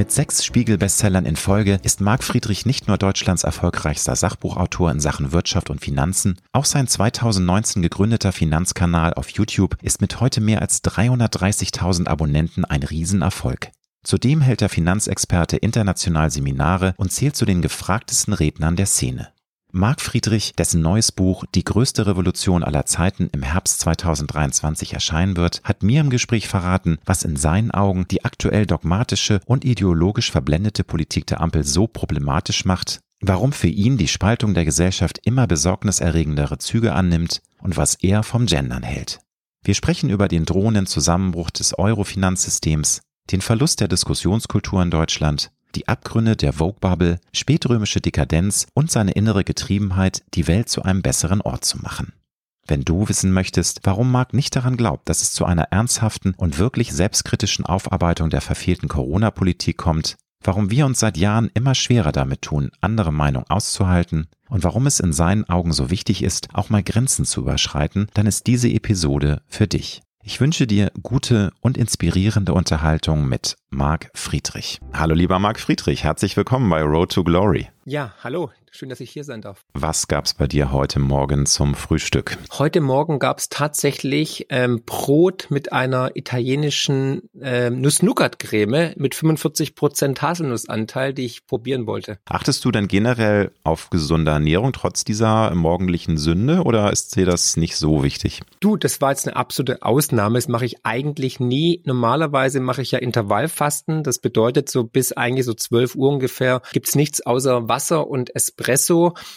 Mit sechs Spiegel-Bestsellern in Folge ist Marc Friedrich nicht nur Deutschlands erfolgreichster Sachbuchautor in Sachen Wirtschaft und Finanzen, auch sein 2019 gegründeter Finanzkanal auf YouTube ist mit heute mehr als 330.000 Abonnenten ein Riesenerfolg. Zudem hält der Finanzexperte international Seminare und zählt zu den gefragtesten Rednern der Szene. Marc Friedrich, dessen neues Buch Die größte Revolution aller Zeiten im Herbst 2023 erscheinen wird, hat mir im Gespräch verraten, was in seinen Augen die aktuell dogmatische und ideologisch verblendete Politik der Ampel so problematisch macht, warum für ihn die Spaltung der Gesellschaft immer besorgniserregendere Züge annimmt und was er vom Gendern hält. Wir sprechen über den drohenden Zusammenbruch des Euro-Finanzsystems, den Verlust der Diskussionskultur in Deutschland, die Abgründe der Vogue-Bubble, spätrömische Dekadenz und seine innere Getriebenheit, die Welt zu einem besseren Ort zu machen. Wenn du wissen möchtest, warum Marc nicht daran glaubt, dass es zu einer ernsthaften und wirklich selbstkritischen Aufarbeitung der verfehlten Corona-Politik kommt, warum wir uns seit Jahren immer schwerer damit tun, andere Meinung auszuhalten und warum es in seinen Augen so wichtig ist, auch mal Grenzen zu überschreiten, dann ist diese Episode für dich. Ich wünsche dir gute und inspirierende Unterhaltung mit Marc Friedrich. Hallo lieber Marc Friedrich, herzlich willkommen bei Road to Glory. Ja, hallo, schön, dass ich hier sein darf. Was gab's bei dir heute Morgen zum Frühstück? Heute Morgen gab's tatsächlich ähm, Brot mit einer italienischen ähm, Nuss-Nougat-Creme mit 45 Prozent Haselnussanteil, die ich probieren wollte. Achtest du denn generell auf gesunde Ernährung trotz dieser morgendlichen Sünde oder ist dir das nicht so wichtig? Du, das war jetzt eine absolute Ausnahme. Das mache ich eigentlich nie. Normalerweise mache ich ja Intervallfasten. Das bedeutet, so bis eigentlich so 12 Uhr ungefähr gibt's nichts außer Wasser und Espresso.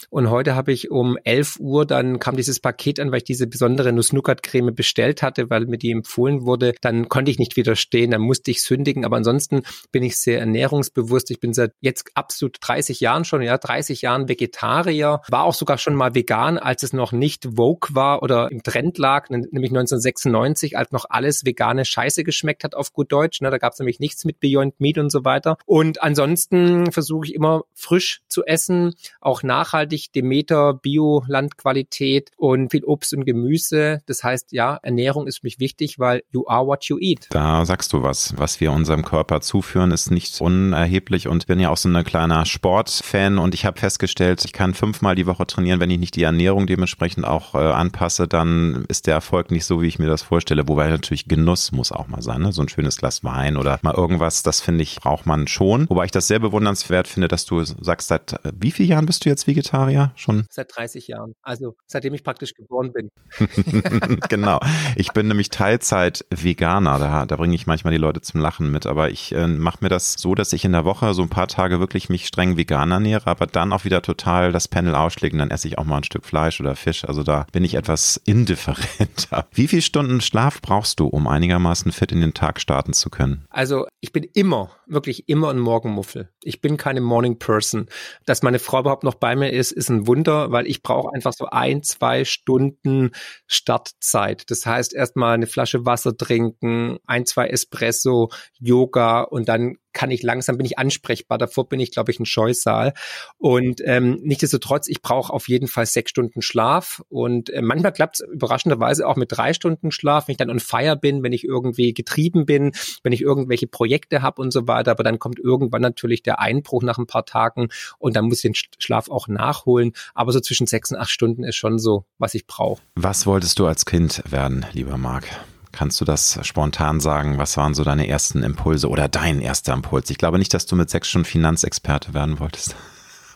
Und heute habe ich um 11 Uhr, dann kam dieses Paket an, weil ich diese besondere Nuss-Nougat-Creme bestellt hatte, weil mir die empfohlen wurde. Dann konnte ich nicht widerstehen, dann musste ich sündigen. Aber ansonsten bin ich sehr ernährungsbewusst. Ich bin seit jetzt absolut 30 Jahren schon, ja, 30 Jahren Vegetarier. War auch sogar schon mal vegan, als es noch nicht Vogue war oder im Trend lag, nämlich 1996, als noch alles vegane Scheiße geschmeckt hat auf gut Deutsch. Ne? Da gab es nämlich nichts mit Beyond Meat und so weiter. Und ansonsten versuche ich immer frisch zu essen, auch nachhaltig, Demeter, Bio, Landqualität und viel Obst und Gemüse. Das heißt, ja, Ernährung ist für mich wichtig, weil you are what you eat. Da sagst du was. Was wir unserem Körper zuführen, ist nicht unerheblich und bin ja auch so ein kleiner Sportfan und ich habe festgestellt, ich kann fünfmal die Woche trainieren, wenn ich nicht die Ernährung dementsprechend auch äh, anpasse, dann ist der Erfolg nicht so, wie ich mir das vorstelle. Wobei natürlich Genuss muss auch mal sein, ne? so ein schönes Glas Wein oder mal irgendwas, das finde ich, braucht man schon. Wobei ich das sehr bewundernswert finde, dass du sagst, seit äh, wie vielen Jahren bist du jetzt Vegetarier? Schon? Seit 30 Jahren. Also seitdem ich praktisch geboren bin. genau. Ich bin nämlich Teilzeit Veganer. Da, da bringe ich manchmal die Leute zum Lachen mit. Aber ich äh, mache mir das so, dass ich in der Woche so ein paar Tage wirklich mich streng vegan ernähre, aber dann auch wieder total das Panel ausschlägt und dann esse ich auch mal ein Stück Fleisch oder Fisch. Also da bin ich etwas indifferenter. Wie viele Stunden Schlaf brauchst du, um einigermaßen fit in den Tag starten zu können? Also ich bin immer, wirklich immer ein Morgenmuffel. Ich bin keine Morning Person. Dass meine Frau überhaupt noch bei mir ist, ist ein Wunder, weil ich brauche einfach so ein, zwei Stunden Startzeit. Das heißt, erstmal eine Flasche Wasser trinken, ein, zwei Espresso, Yoga und dann kann ich langsam, bin ich ansprechbar. Davor bin ich, glaube ich, ein Scheusal. Und ähm, nichtsdestotrotz, ich brauche auf jeden Fall sechs Stunden Schlaf. Und äh, manchmal klappt es überraschenderweise auch mit drei Stunden Schlaf, wenn ich dann on fire bin, wenn ich irgendwie getrieben bin, wenn ich irgendwelche Projekte habe und so weiter. Aber dann kommt irgendwann natürlich der Einbruch nach ein paar Tagen und dann muss ich den Schlaf auch nachholen. Aber so zwischen sechs und acht Stunden ist schon so, was ich brauche. Was wolltest du als Kind werden, lieber Marc? Kannst du das spontan sagen? Was waren so deine ersten Impulse oder dein erster Impuls? Ich glaube nicht, dass du mit sechs schon Finanzexperte werden wolltest.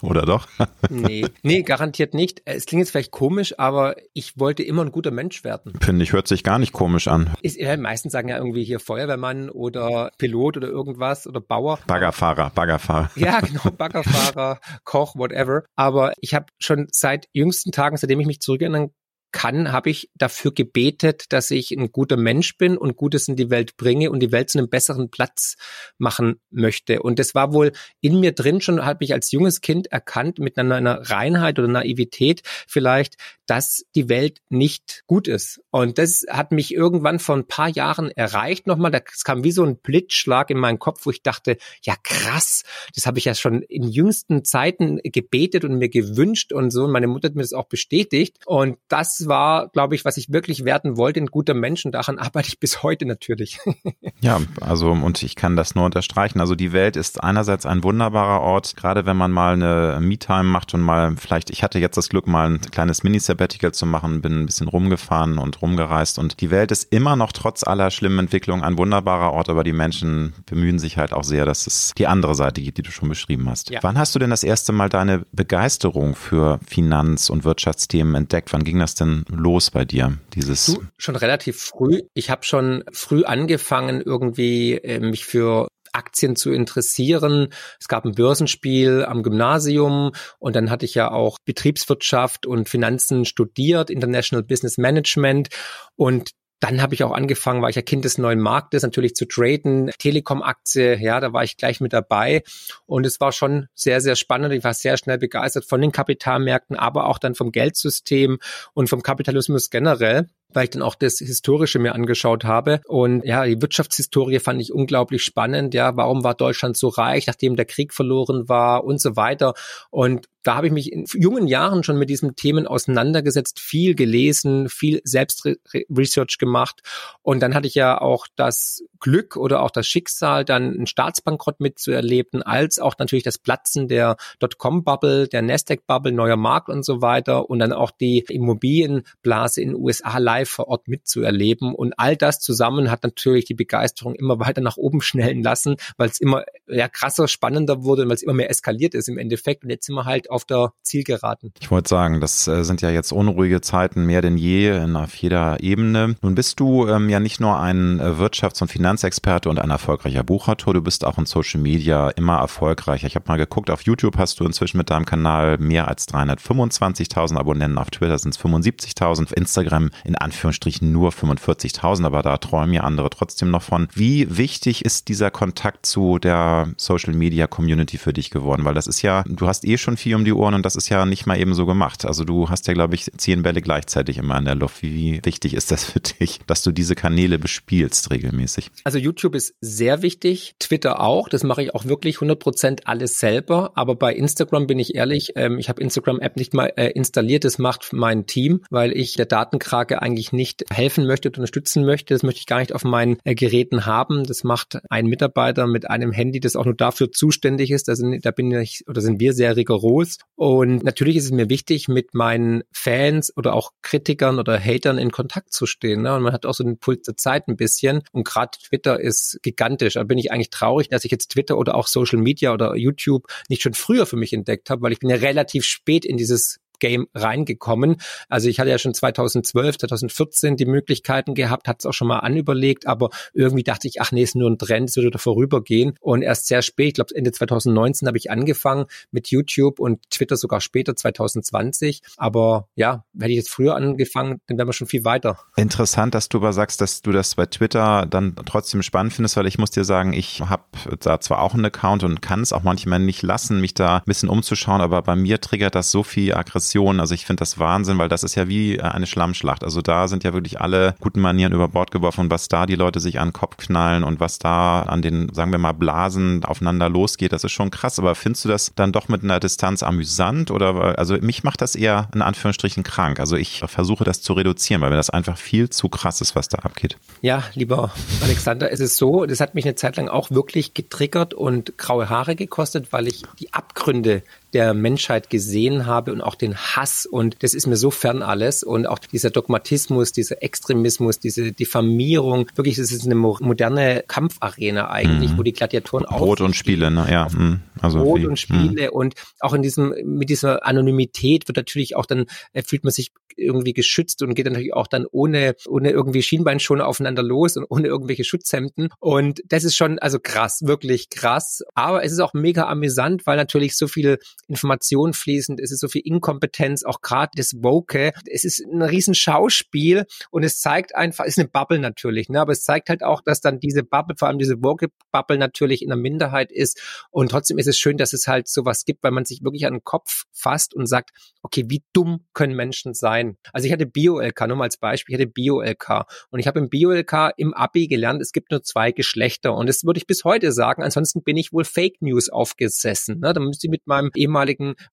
Oder doch? nee, nee, garantiert nicht. Es klingt jetzt vielleicht komisch, aber ich wollte immer ein guter Mensch werden. Finde ich, hört sich gar nicht komisch an. Ist, ja, meistens sagen ja irgendwie hier Feuerwehrmann oder Pilot oder irgendwas oder Bauer. Baggerfahrer, Baggerfahrer. Ja, genau, Baggerfahrer, Koch, whatever. Aber ich habe schon seit jüngsten Tagen, seitdem ich mich zurückerinnern kann, habe ich dafür gebetet, dass ich ein guter Mensch bin und Gutes in die Welt bringe und die Welt zu einem besseren Platz machen möchte. Und das war wohl in mir drin schon, habe ich als junges Kind erkannt, mit einer, einer Reinheit oder Naivität vielleicht, dass die Welt nicht gut ist. Und das hat mich irgendwann vor ein paar Jahren erreicht nochmal. Das kam wie so ein Blitzschlag in meinen Kopf, wo ich dachte, ja krass, das habe ich ja schon in jüngsten Zeiten gebetet und mir gewünscht und so. Und meine Mutter hat mir das auch bestätigt. Und das war, glaube ich, was ich wirklich werden wollte, ein guter Mensch. Und daran arbeite ich bis heute natürlich. ja, also und ich kann das nur unterstreichen. Also die Welt ist einerseits ein wunderbarer Ort, gerade wenn man mal eine Me-Time macht und mal vielleicht, ich hatte jetzt das Glück, mal ein kleines Miniset Sabbatical zu machen, bin ein bisschen rumgefahren und rumgereist und die Welt ist immer noch trotz aller schlimmen Entwicklungen ein wunderbarer Ort, aber die Menschen bemühen sich halt auch sehr, dass es die andere Seite gibt, die du schon beschrieben hast. Ja. Wann hast du denn das erste Mal deine Begeisterung für Finanz- und Wirtschaftsthemen entdeckt? Wann ging das denn los bei dir? Dieses du, schon relativ früh. Ich habe schon früh angefangen, irgendwie äh, mich für Aktien zu interessieren. Es gab ein Börsenspiel am Gymnasium und dann hatte ich ja auch Betriebswirtschaft und Finanzen studiert, International Business Management und dann habe ich auch angefangen, war ich ja Kind des neuen Marktes, natürlich zu traden, Telekom-Aktie, ja, da war ich gleich mit dabei. Und es war schon sehr, sehr spannend. Ich war sehr schnell begeistert von den Kapitalmärkten, aber auch dann vom Geldsystem und vom Kapitalismus generell weil ich dann auch das Historische mir angeschaut habe. Und ja, die Wirtschaftshistorie fand ich unglaublich spannend. Ja, warum war Deutschland so reich, nachdem der Krieg verloren war und so weiter. Und da habe ich mich in jungen Jahren schon mit diesen Themen auseinandergesetzt, viel gelesen, viel Selbstresearch gemacht. Und dann hatte ich ja auch das Glück oder auch das Schicksal, dann einen Staatsbankrott mitzuerleben, als auch natürlich das Platzen der Dotcom-Bubble, der Nasdaq-Bubble, neuer Markt und so weiter und dann auch die Immobilienblase in den USA live vor Ort mitzuerleben. Und all das zusammen hat natürlich die Begeisterung immer weiter nach oben schnellen lassen, weil es immer ja, krasser, spannender wurde und weil es immer mehr eskaliert ist im Endeffekt. Und jetzt sind wir halt auf der Zielgeraden. Ich wollte sagen, das äh, sind ja jetzt unruhige Zeiten mehr denn je auf jeder Ebene. Nun bist du ähm, ja nicht nur ein äh, Wirtschafts- und Finanzexperte und ein erfolgreicher Buchautor, du bist auch in Social Media immer erfolgreicher. Ich habe mal geguckt, auf YouTube hast du inzwischen mit deinem Kanal mehr als 325.000 Abonnenten, auf Twitter sind es 75.000, auf Instagram in Anführungsstrichen nur 45.000, aber da träumen ja andere trotzdem noch von. Wie wichtig ist dieser Kontakt zu der Social Media Community für dich geworden? Weil das ist ja, du hast eh schon viel um die Ohren und das ist ja nicht mal eben so gemacht. Also du hast ja, glaube ich, zehn Bälle gleichzeitig immer in der Luft. Wie wichtig ist das für dich, dass du diese Kanäle bespielst regelmäßig? Also YouTube ist sehr wichtig, Twitter auch. Das mache ich auch wirklich 100% alles selber. Aber bei Instagram bin ich ehrlich, ähm, ich habe Instagram-App nicht mal äh, installiert. Das macht mein Team, weil ich der Datenkrake eigentlich nicht helfen möchte, unterstützen möchte. Das möchte ich gar nicht auf meinen äh, Geräten haben. Das macht ein Mitarbeiter mit einem Handy, das auch nur dafür zuständig ist. Also da bin ich oder sind wir sehr rigoros. Und natürlich ist es mir wichtig, mit meinen Fans oder auch Kritikern oder Hatern in Kontakt zu stehen. Ne? Und man hat auch so den Puls der Zeit ein bisschen. Und gerade Twitter ist gigantisch. Da bin ich eigentlich traurig, dass ich jetzt Twitter oder auch Social Media oder YouTube nicht schon früher für mich entdeckt habe, weil ich bin ja relativ spät in dieses Game reingekommen. Also ich hatte ja schon 2012, 2014 die Möglichkeiten gehabt, hat es auch schon mal anüberlegt, aber irgendwie dachte ich, ach nee, ist nur ein Trend, es wird wieder vorübergehen. Und erst sehr spät, ich glaube Ende 2019 habe ich angefangen mit YouTube und Twitter sogar später, 2020. Aber ja, hätte ich jetzt früher angefangen, dann wären wir schon viel weiter. Interessant, dass du aber sagst, dass du das bei Twitter dann trotzdem spannend findest, weil ich muss dir sagen, ich habe da zwar auch einen Account und kann es auch manchmal nicht lassen, mich da ein bisschen umzuschauen, aber bei mir triggert das so viel Aggression Diskussion. Also ich finde das Wahnsinn, weil das ist ja wie äh, eine Schlammschlacht. Also da sind ja wirklich alle guten Manieren über Bord geworfen und was da die Leute sich an den Kopf knallen und was da an den, sagen wir mal, Blasen aufeinander losgeht, das ist schon krass. Aber findest du das dann doch mit einer Distanz amüsant oder, also mich macht das eher in Anführungsstrichen krank. Also ich versuche das zu reduzieren, weil mir das einfach viel zu krass ist, was da abgeht. Ja, lieber Alexander, es ist so, das hat mich eine Zeit lang auch wirklich getriggert und graue Haare gekostet, weil ich die Abgründe der Menschheit gesehen habe und auch den Hass und das ist mir so fern alles und auch dieser Dogmatismus, dieser Extremismus, diese Diffamierung, wirklich, das ist eine moderne Kampfarena eigentlich, mhm. wo die Gladiatoren auch Brot und Spiele, ne? ja. Mhm. Also Brot und Spiele mhm. und auch in diesem, mit dieser Anonymität wird natürlich auch dann, äh, fühlt man sich irgendwie geschützt und geht natürlich auch dann ohne, ohne irgendwie Schienbeinschoner aufeinander los und ohne irgendwelche Schutzhemden. Und das ist schon, also krass, wirklich krass. Aber es ist auch mega amüsant, weil natürlich so viel Information fließend, es ist so viel Inkompetenz, auch gerade das Woke. Es ist ein riesen Schauspiel und es zeigt einfach, es ist eine Bubble natürlich, ne? aber es zeigt halt auch, dass dann diese Bubble, vor allem diese Woke-Bubble natürlich in der Minderheit ist und trotzdem ist es schön, dass es halt sowas gibt, weil man sich wirklich an den Kopf fasst und sagt, okay, wie dumm können Menschen sein? Also ich hatte Bio-LK, nur mal als Beispiel, ich hatte Bio-LK und ich habe im Bio-LK im Abi gelernt, es gibt nur zwei Geschlechter und das würde ich bis heute sagen, ansonsten bin ich wohl Fake News aufgesessen. Ne? Da müsste ich mit meinem ehemaligen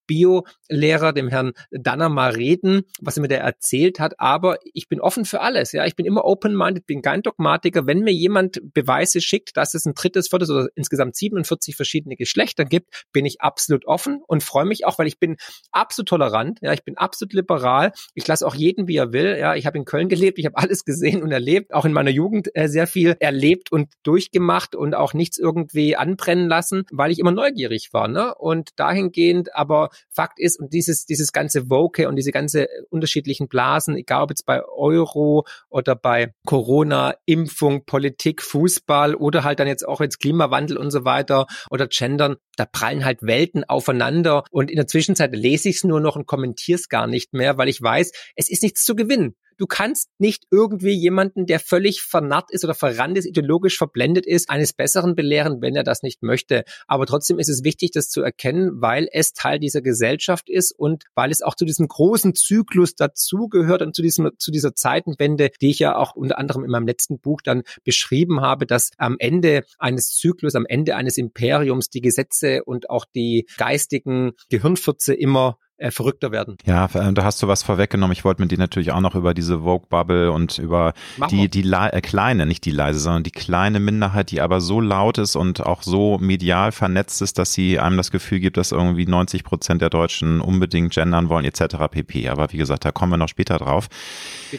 Bio-Lehrer, dem Herrn Danner, mal reden, was er mir da erzählt hat, aber ich bin offen für alles, ja, ich bin immer open-minded, bin kein Dogmatiker. Wenn mir jemand Beweise schickt, dass es ein drittes, viertes oder insgesamt 47 verschiedene Geschlechter gibt, bin ich absolut offen und freue mich auch, weil ich bin absolut tolerant, ja, ich bin absolut liberal. Ich lasse auch jeden, wie er will. Ja, ich habe in Köln gelebt, ich habe alles gesehen und erlebt, auch in meiner Jugend äh, sehr viel erlebt und durchgemacht und auch nichts irgendwie anbrennen lassen, weil ich immer neugierig war. Ne? Und dahingehend, aber Fakt ist, und dieses, dieses ganze Woke und diese ganze unterschiedlichen Blasen, egal ob jetzt bei Euro oder bei Corona, Impfung, Politik, Fußball oder halt dann jetzt auch jetzt Klimawandel und so weiter oder Gendern, da prallen halt Welten aufeinander und in der Zwischenzeit lese ich es nur noch und kommentiere es gar nicht mehr, weil ich weiß, es ist nichts zu gewinnen. Du kannst nicht irgendwie jemanden, der völlig vernarrt ist oder verrannt ist, ideologisch verblendet ist, eines Besseren belehren, wenn er das nicht möchte. Aber trotzdem ist es wichtig, das zu erkennen, weil es Teil dieser Gesellschaft ist und weil es auch zu diesem großen Zyklus dazugehört und zu diesem, zu dieser Zeitenwende, die ich ja auch unter anderem in meinem letzten Buch dann beschrieben habe, dass am Ende eines Zyklus, am Ende eines Imperiums die Gesetze und auch die geistigen Gehirnfürze immer äh, verrückter werden. Ja, äh, da hast du was vorweggenommen. Ich wollte mit dir natürlich auch noch über diese Vogue-Bubble und über Mach die, die äh, kleine, nicht die leise, sondern die kleine Minderheit, die aber so laut ist und auch so medial vernetzt ist, dass sie einem das Gefühl gibt, dass irgendwie 90 Prozent der Deutschen unbedingt gendern wollen, etc. pp. Aber wie gesagt, da kommen wir noch später drauf.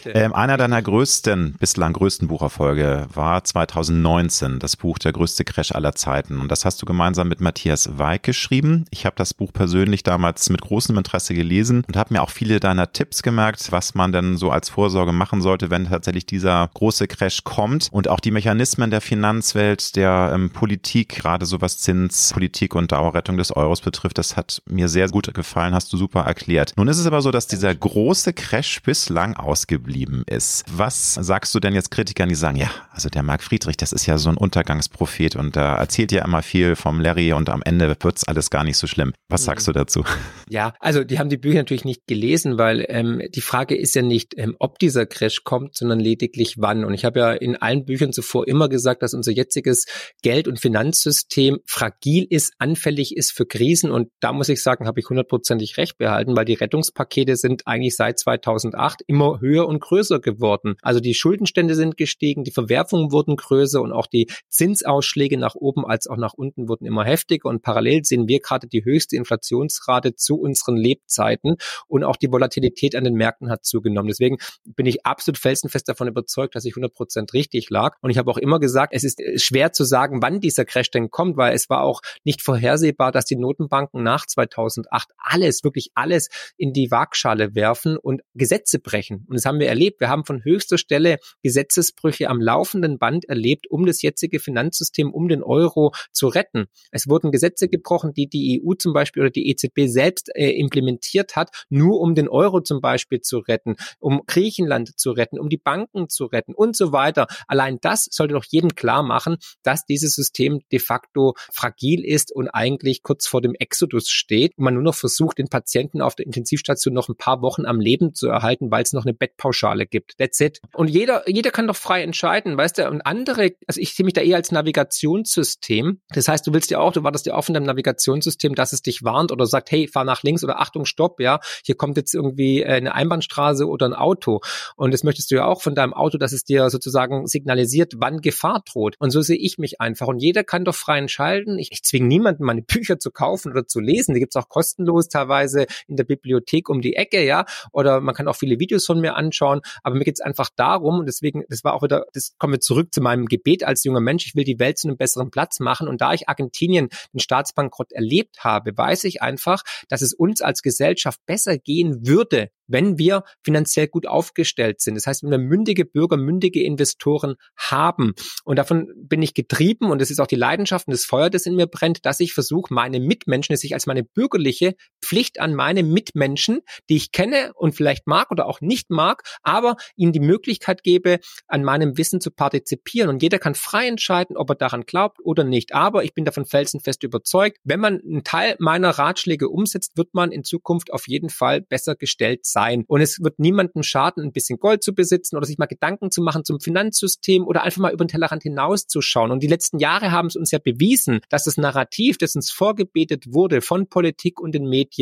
Ähm, einer deiner größten, bislang größten Bucherfolge war 2019, das Buch Der größte Crash aller Zeiten. Und das hast du gemeinsam mit Matthias Weig geschrieben. Ich habe das Buch persönlich damals mit großem Interesse gelesen und habe mir auch viele deiner Tipps gemerkt, was man denn so als Vorsorge machen sollte, wenn tatsächlich dieser große Crash kommt und auch die Mechanismen der Finanzwelt, der ähm, Politik, gerade so was Zinspolitik und Dauerrettung des Euros betrifft, das hat mir sehr gut gefallen, hast du super erklärt. Nun ist es aber so, dass dieser große Crash bislang ausgeblieben ist. Was sagst du denn jetzt Kritikern, die sagen, ja, also der Marc Friedrich, das ist ja so ein Untergangsprophet und da erzählt ja immer viel vom Larry und am Ende wird's alles gar nicht so schlimm. Was mhm. sagst du dazu? Ja, also also die haben die Bücher natürlich nicht gelesen, weil ähm, die Frage ist ja nicht, ähm, ob dieser Crash kommt, sondern lediglich wann. Und ich habe ja in allen Büchern zuvor immer gesagt, dass unser jetziges Geld- und Finanzsystem fragil ist, anfällig ist für Krisen. Und da muss ich sagen, habe ich hundertprozentig recht behalten, weil die Rettungspakete sind eigentlich seit 2008 immer höher und größer geworden. Also die Schuldenstände sind gestiegen, die Verwerfungen wurden größer und auch die Zinsausschläge nach oben als auch nach unten wurden immer heftiger. Und parallel sehen wir gerade die höchste Inflationsrate zu unseren Lebzeiten und auch die Volatilität an den Märkten hat zugenommen. Deswegen bin ich absolut felsenfest davon überzeugt, dass ich 100 Prozent richtig lag. Und ich habe auch immer gesagt, es ist schwer zu sagen, wann dieser Crash denn kommt, weil es war auch nicht vorhersehbar, dass die Notenbanken nach 2008 alles, wirklich alles in die Waagschale werfen und Gesetze brechen. Und das haben wir erlebt. Wir haben von höchster Stelle Gesetzesbrüche am laufenden Band erlebt, um das jetzige Finanzsystem, um den Euro zu retten. Es wurden Gesetze gebrochen, die die EU zum Beispiel oder die EZB selbst äh, implementiert hat, nur um den Euro zum Beispiel zu retten, um Griechenland zu retten, um die Banken zu retten und so weiter. Allein das sollte doch jedem klar machen, dass dieses System de facto fragil ist und eigentlich kurz vor dem Exodus steht und man nur noch versucht, den Patienten auf der Intensivstation noch ein paar Wochen am Leben zu erhalten, weil es noch eine Bettpauschale gibt. That's it. Und jeder, jeder kann doch frei entscheiden, weißt du, und andere, also ich sehe mich da eher als Navigationssystem. Das heißt, du willst ja auch, du wartest ja von deinem Navigationssystem, dass es dich warnt oder sagt, hey, fahr nach links oder Achtung, Stopp, ja, hier kommt jetzt irgendwie äh, eine Einbahnstraße oder ein Auto. Und das möchtest du ja auch von deinem Auto, dass es dir sozusagen signalisiert, wann Gefahr droht. Und so sehe ich mich einfach. Und jeder kann doch frei entscheiden. Ich, ich zwinge niemanden, meine Bücher zu kaufen oder zu lesen. Die gibt's auch kostenlos teilweise in der Bibliothek um die Ecke, ja. Oder man kann auch viele Videos von mir anschauen. Aber mir geht's einfach darum, und deswegen, das war auch wieder, das kommen wir zurück zu meinem Gebet als junger Mensch. Ich will die Welt zu einem besseren Platz machen. Und da ich Argentinien den Staatsbankrott erlebt habe, weiß ich einfach, dass es uns als als Gesellschaft besser gehen würde, wenn wir finanziell gut aufgestellt sind. Das heißt, wenn wir mündige Bürger, mündige Investoren haben. Und davon bin ich getrieben und das ist auch die Leidenschaft und das Feuer, das in mir brennt, dass ich versuche, meine Mitmenschen, dass ich als meine bürgerliche Pflicht an meine Mitmenschen, die ich kenne und vielleicht mag oder auch nicht mag, aber ihnen die Möglichkeit gebe, an meinem Wissen zu partizipieren. Und jeder kann frei entscheiden, ob er daran glaubt oder nicht. Aber ich bin davon felsenfest überzeugt, wenn man einen Teil meiner Ratschläge umsetzt, wird man in Zukunft auf jeden Fall besser gestellt sein. Und es wird niemandem schaden, ein bisschen Gold zu besitzen oder sich mal Gedanken zu machen zum Finanzsystem oder einfach mal über den Tellerrand hinauszuschauen. Und die letzten Jahre haben es uns ja bewiesen, dass das Narrativ, das uns vorgebetet wurde von Politik und den Medien,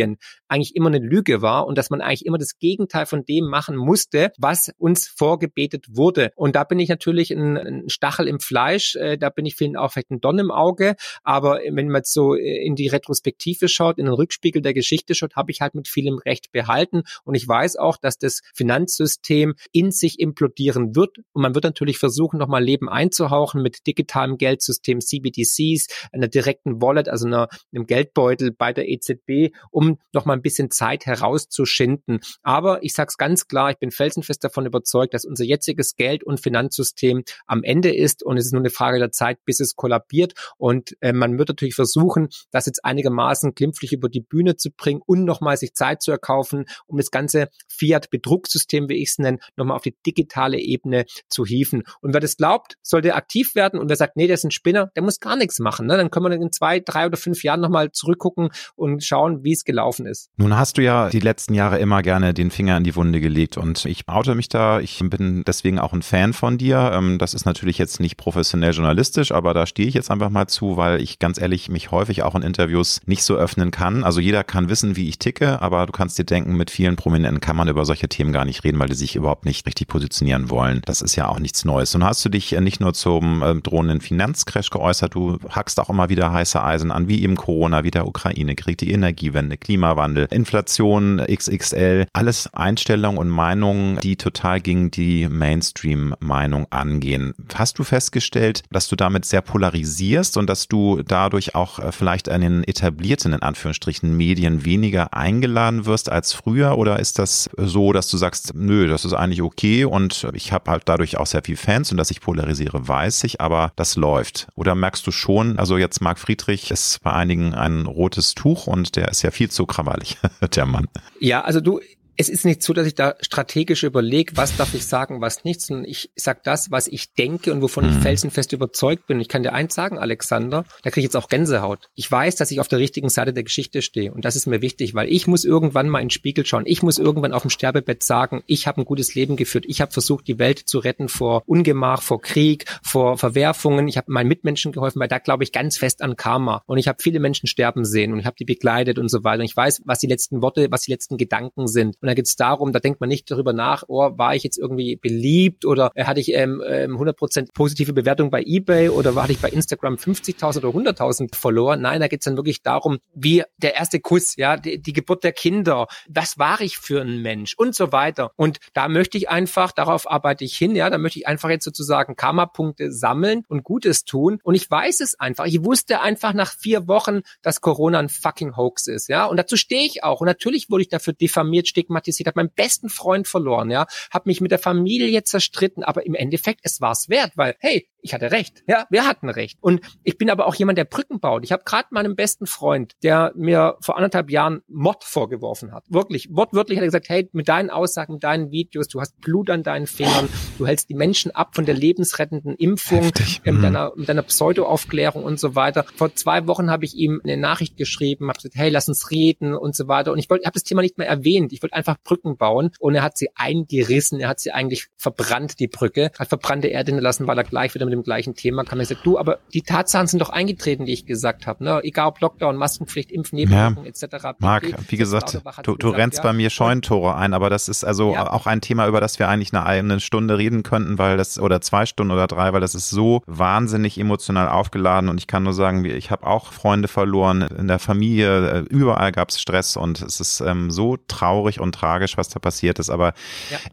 eigentlich immer eine Lüge war und dass man eigentlich immer das Gegenteil von dem machen musste, was uns vorgebetet wurde. Und da bin ich natürlich ein, ein Stachel im Fleisch, äh, da bin ich vielen auch vielleicht ein Don im Auge, aber wenn man so äh, in die Retrospektive schaut, in den Rückspiegel der Geschichte schaut, habe ich halt mit vielem Recht behalten. Und ich weiß auch, dass das Finanzsystem in sich implodieren wird. Und man wird natürlich versuchen, nochmal Leben einzuhauchen mit digitalem Geldsystem, CBDCs, einer direkten Wallet, also einer, einem Geldbeutel bei der EZB, um nochmal ein bisschen Zeit herauszuschinden. Aber ich sage es ganz klar, ich bin felsenfest davon überzeugt, dass unser jetziges Geld- und Finanzsystem am Ende ist und es ist nur eine Frage der Zeit, bis es kollabiert. Und äh, man wird natürlich versuchen, das jetzt einigermaßen glimpflich über die Bühne zu bringen und nochmal sich Zeit zu erkaufen, um das ganze Fiat-Bedrucksystem, wie ich es nenne, nochmal auf die digitale Ebene zu hieven. Und wer das glaubt, sollte aktiv werden und wer sagt, nee, der ist ein Spinner, der muss gar nichts machen. Ne? Dann können wir in zwei, drei oder fünf Jahren nochmal zurückgucken und schauen, wie es gelaufen ist. Nun hast du ja die letzten Jahre immer gerne den Finger in die Wunde gelegt und ich oute mich da. Ich bin deswegen auch ein Fan von dir. Ähm, das ist natürlich jetzt nicht professionell journalistisch, aber da stehe ich jetzt einfach mal zu, weil ich ganz ehrlich mich häufig auch in Interviews nicht so öffnen kann. Also jeder kann wissen, wie ich ticke, aber du kannst dir denken, mit vielen Prominenten kann man über solche Themen gar nicht reden, weil die sich überhaupt nicht richtig positionieren wollen. Das ist ja auch nichts Neues. Und hast du dich nicht nur zum äh, drohenden Finanzcrash geäußert, du hackst auch immer wieder heiße Eisen an, wie eben Corona, wie der Ukraine-Krieg, die Energiewende, Klimawandel, Inflation, XXL, alles Einstellungen und Meinungen, die total gegen die Mainstream-Meinung angehen. Hast du festgestellt, dass du damit sehr polarisierst und dass du dadurch auch äh, vielleicht an den etablierten, in Anführungsstrichen, Medien weniger eingeladen wirst als früher? Oder ist das so, dass du sagst, nö, das ist eigentlich okay und ich habe halt dadurch auch sehr viel Fans und dass ich polarisiere, weiß ich, aber das läuft. Oder merkst du schon, also jetzt Marc Friedrich ist bei einigen ein rotes Tuch und der ist ja viel zu krawallig, der Mann. Ja, also du, es ist nicht so, dass ich da strategisch überlege, was darf ich sagen, was nicht, sondern ich sage das, was ich denke und wovon mhm. ich felsenfest überzeugt bin. Ich kann dir eins sagen, Alexander, da kriege ich jetzt auch Gänsehaut. Ich weiß, dass ich auf der richtigen Seite der Geschichte stehe und das ist mir wichtig, weil ich muss irgendwann mal in den Spiegel schauen. Ich muss irgendwann auf dem Sterbebett sagen, ich habe ein gutes Leben geführt. Ich habe versucht, die Welt zu retten vor Ungemach, vor Krieg, vor Verwerfungen. Ich habe meinen Mitmenschen geholfen, weil da glaube ich ganz fest an Karma und ich habe viele Menschen sterben sehen und ich habe die begleitet und so weiter. Und ich weiß, was die letzten Worte, was die letzten Gedanken sind. Und da geht es darum, da denkt man nicht darüber nach, oh, war ich jetzt irgendwie beliebt oder äh, hatte ich ähm, 100% ähm, positive Bewertung bei eBay oder hatte ich bei Instagram 50.000 oder 100.000 Follower. Nein, da geht es dann wirklich darum, wie der erste Kuss, ja, die, die Geburt der Kinder, was war ich für ein Mensch und so weiter. Und da möchte ich einfach, darauf arbeite ich hin, ja, da möchte ich einfach jetzt sozusagen Karma-Punkte sammeln und Gutes tun. Und ich weiß es einfach. Ich wusste einfach nach vier Wochen, dass Corona ein fucking Hoax ist, ja. Und dazu stehe ich auch. Und natürlich wurde ich dafür diffamiert, stigmatisiert, habe meinen besten Freund verloren, ja, habe mich mit der Familie zerstritten, aber im Endeffekt, es war's wert, weil, hey, ich hatte recht. Ja, wir hatten recht. Und ich bin aber auch jemand, der Brücken baut. Ich habe gerade meinem besten Freund, der mir vor anderthalb Jahren Mord vorgeworfen hat. Wirklich, wortwörtlich hat er gesagt, hey, mit deinen Aussagen, mit deinen Videos, du hast Blut an deinen Fingern, du hältst die Menschen ab von der lebensrettenden Impfung, äh, mit, mhm. deiner, mit deiner Pseudo-Aufklärung und so weiter. Vor zwei Wochen habe ich ihm eine Nachricht geschrieben, habe gesagt, hey, lass uns reden und so weiter. Und ich wollte, habe das Thema nicht mehr erwähnt. Ich wollte einfach Brücken bauen. Und er hat sie eingerissen, er hat sie eigentlich verbrannt, die Brücke, hat verbrannte Erde hinterlassen, weil er gleich wieder mit dem gleichen Thema kam. Er sagt, du, aber die Tatsachen sind doch eingetreten, die ich gesagt habe. Ne? Egal ob Lockdown, Maskenpflicht, Impfen, Nebenwirkungen ja. etc. Marc, wie gesagt, du, du rennst ja. bei mir Scheunentore ein, aber das ist also ja. auch ein Thema, über das wir eigentlich eine, eine Stunde reden könnten, weil das, oder zwei Stunden oder drei, weil das ist so wahnsinnig emotional aufgeladen und ich kann nur sagen, ich habe auch Freunde verloren in der Familie, äh, überall gab es Stress und es ist ähm, so traurig und tragisch, was da passiert ist, aber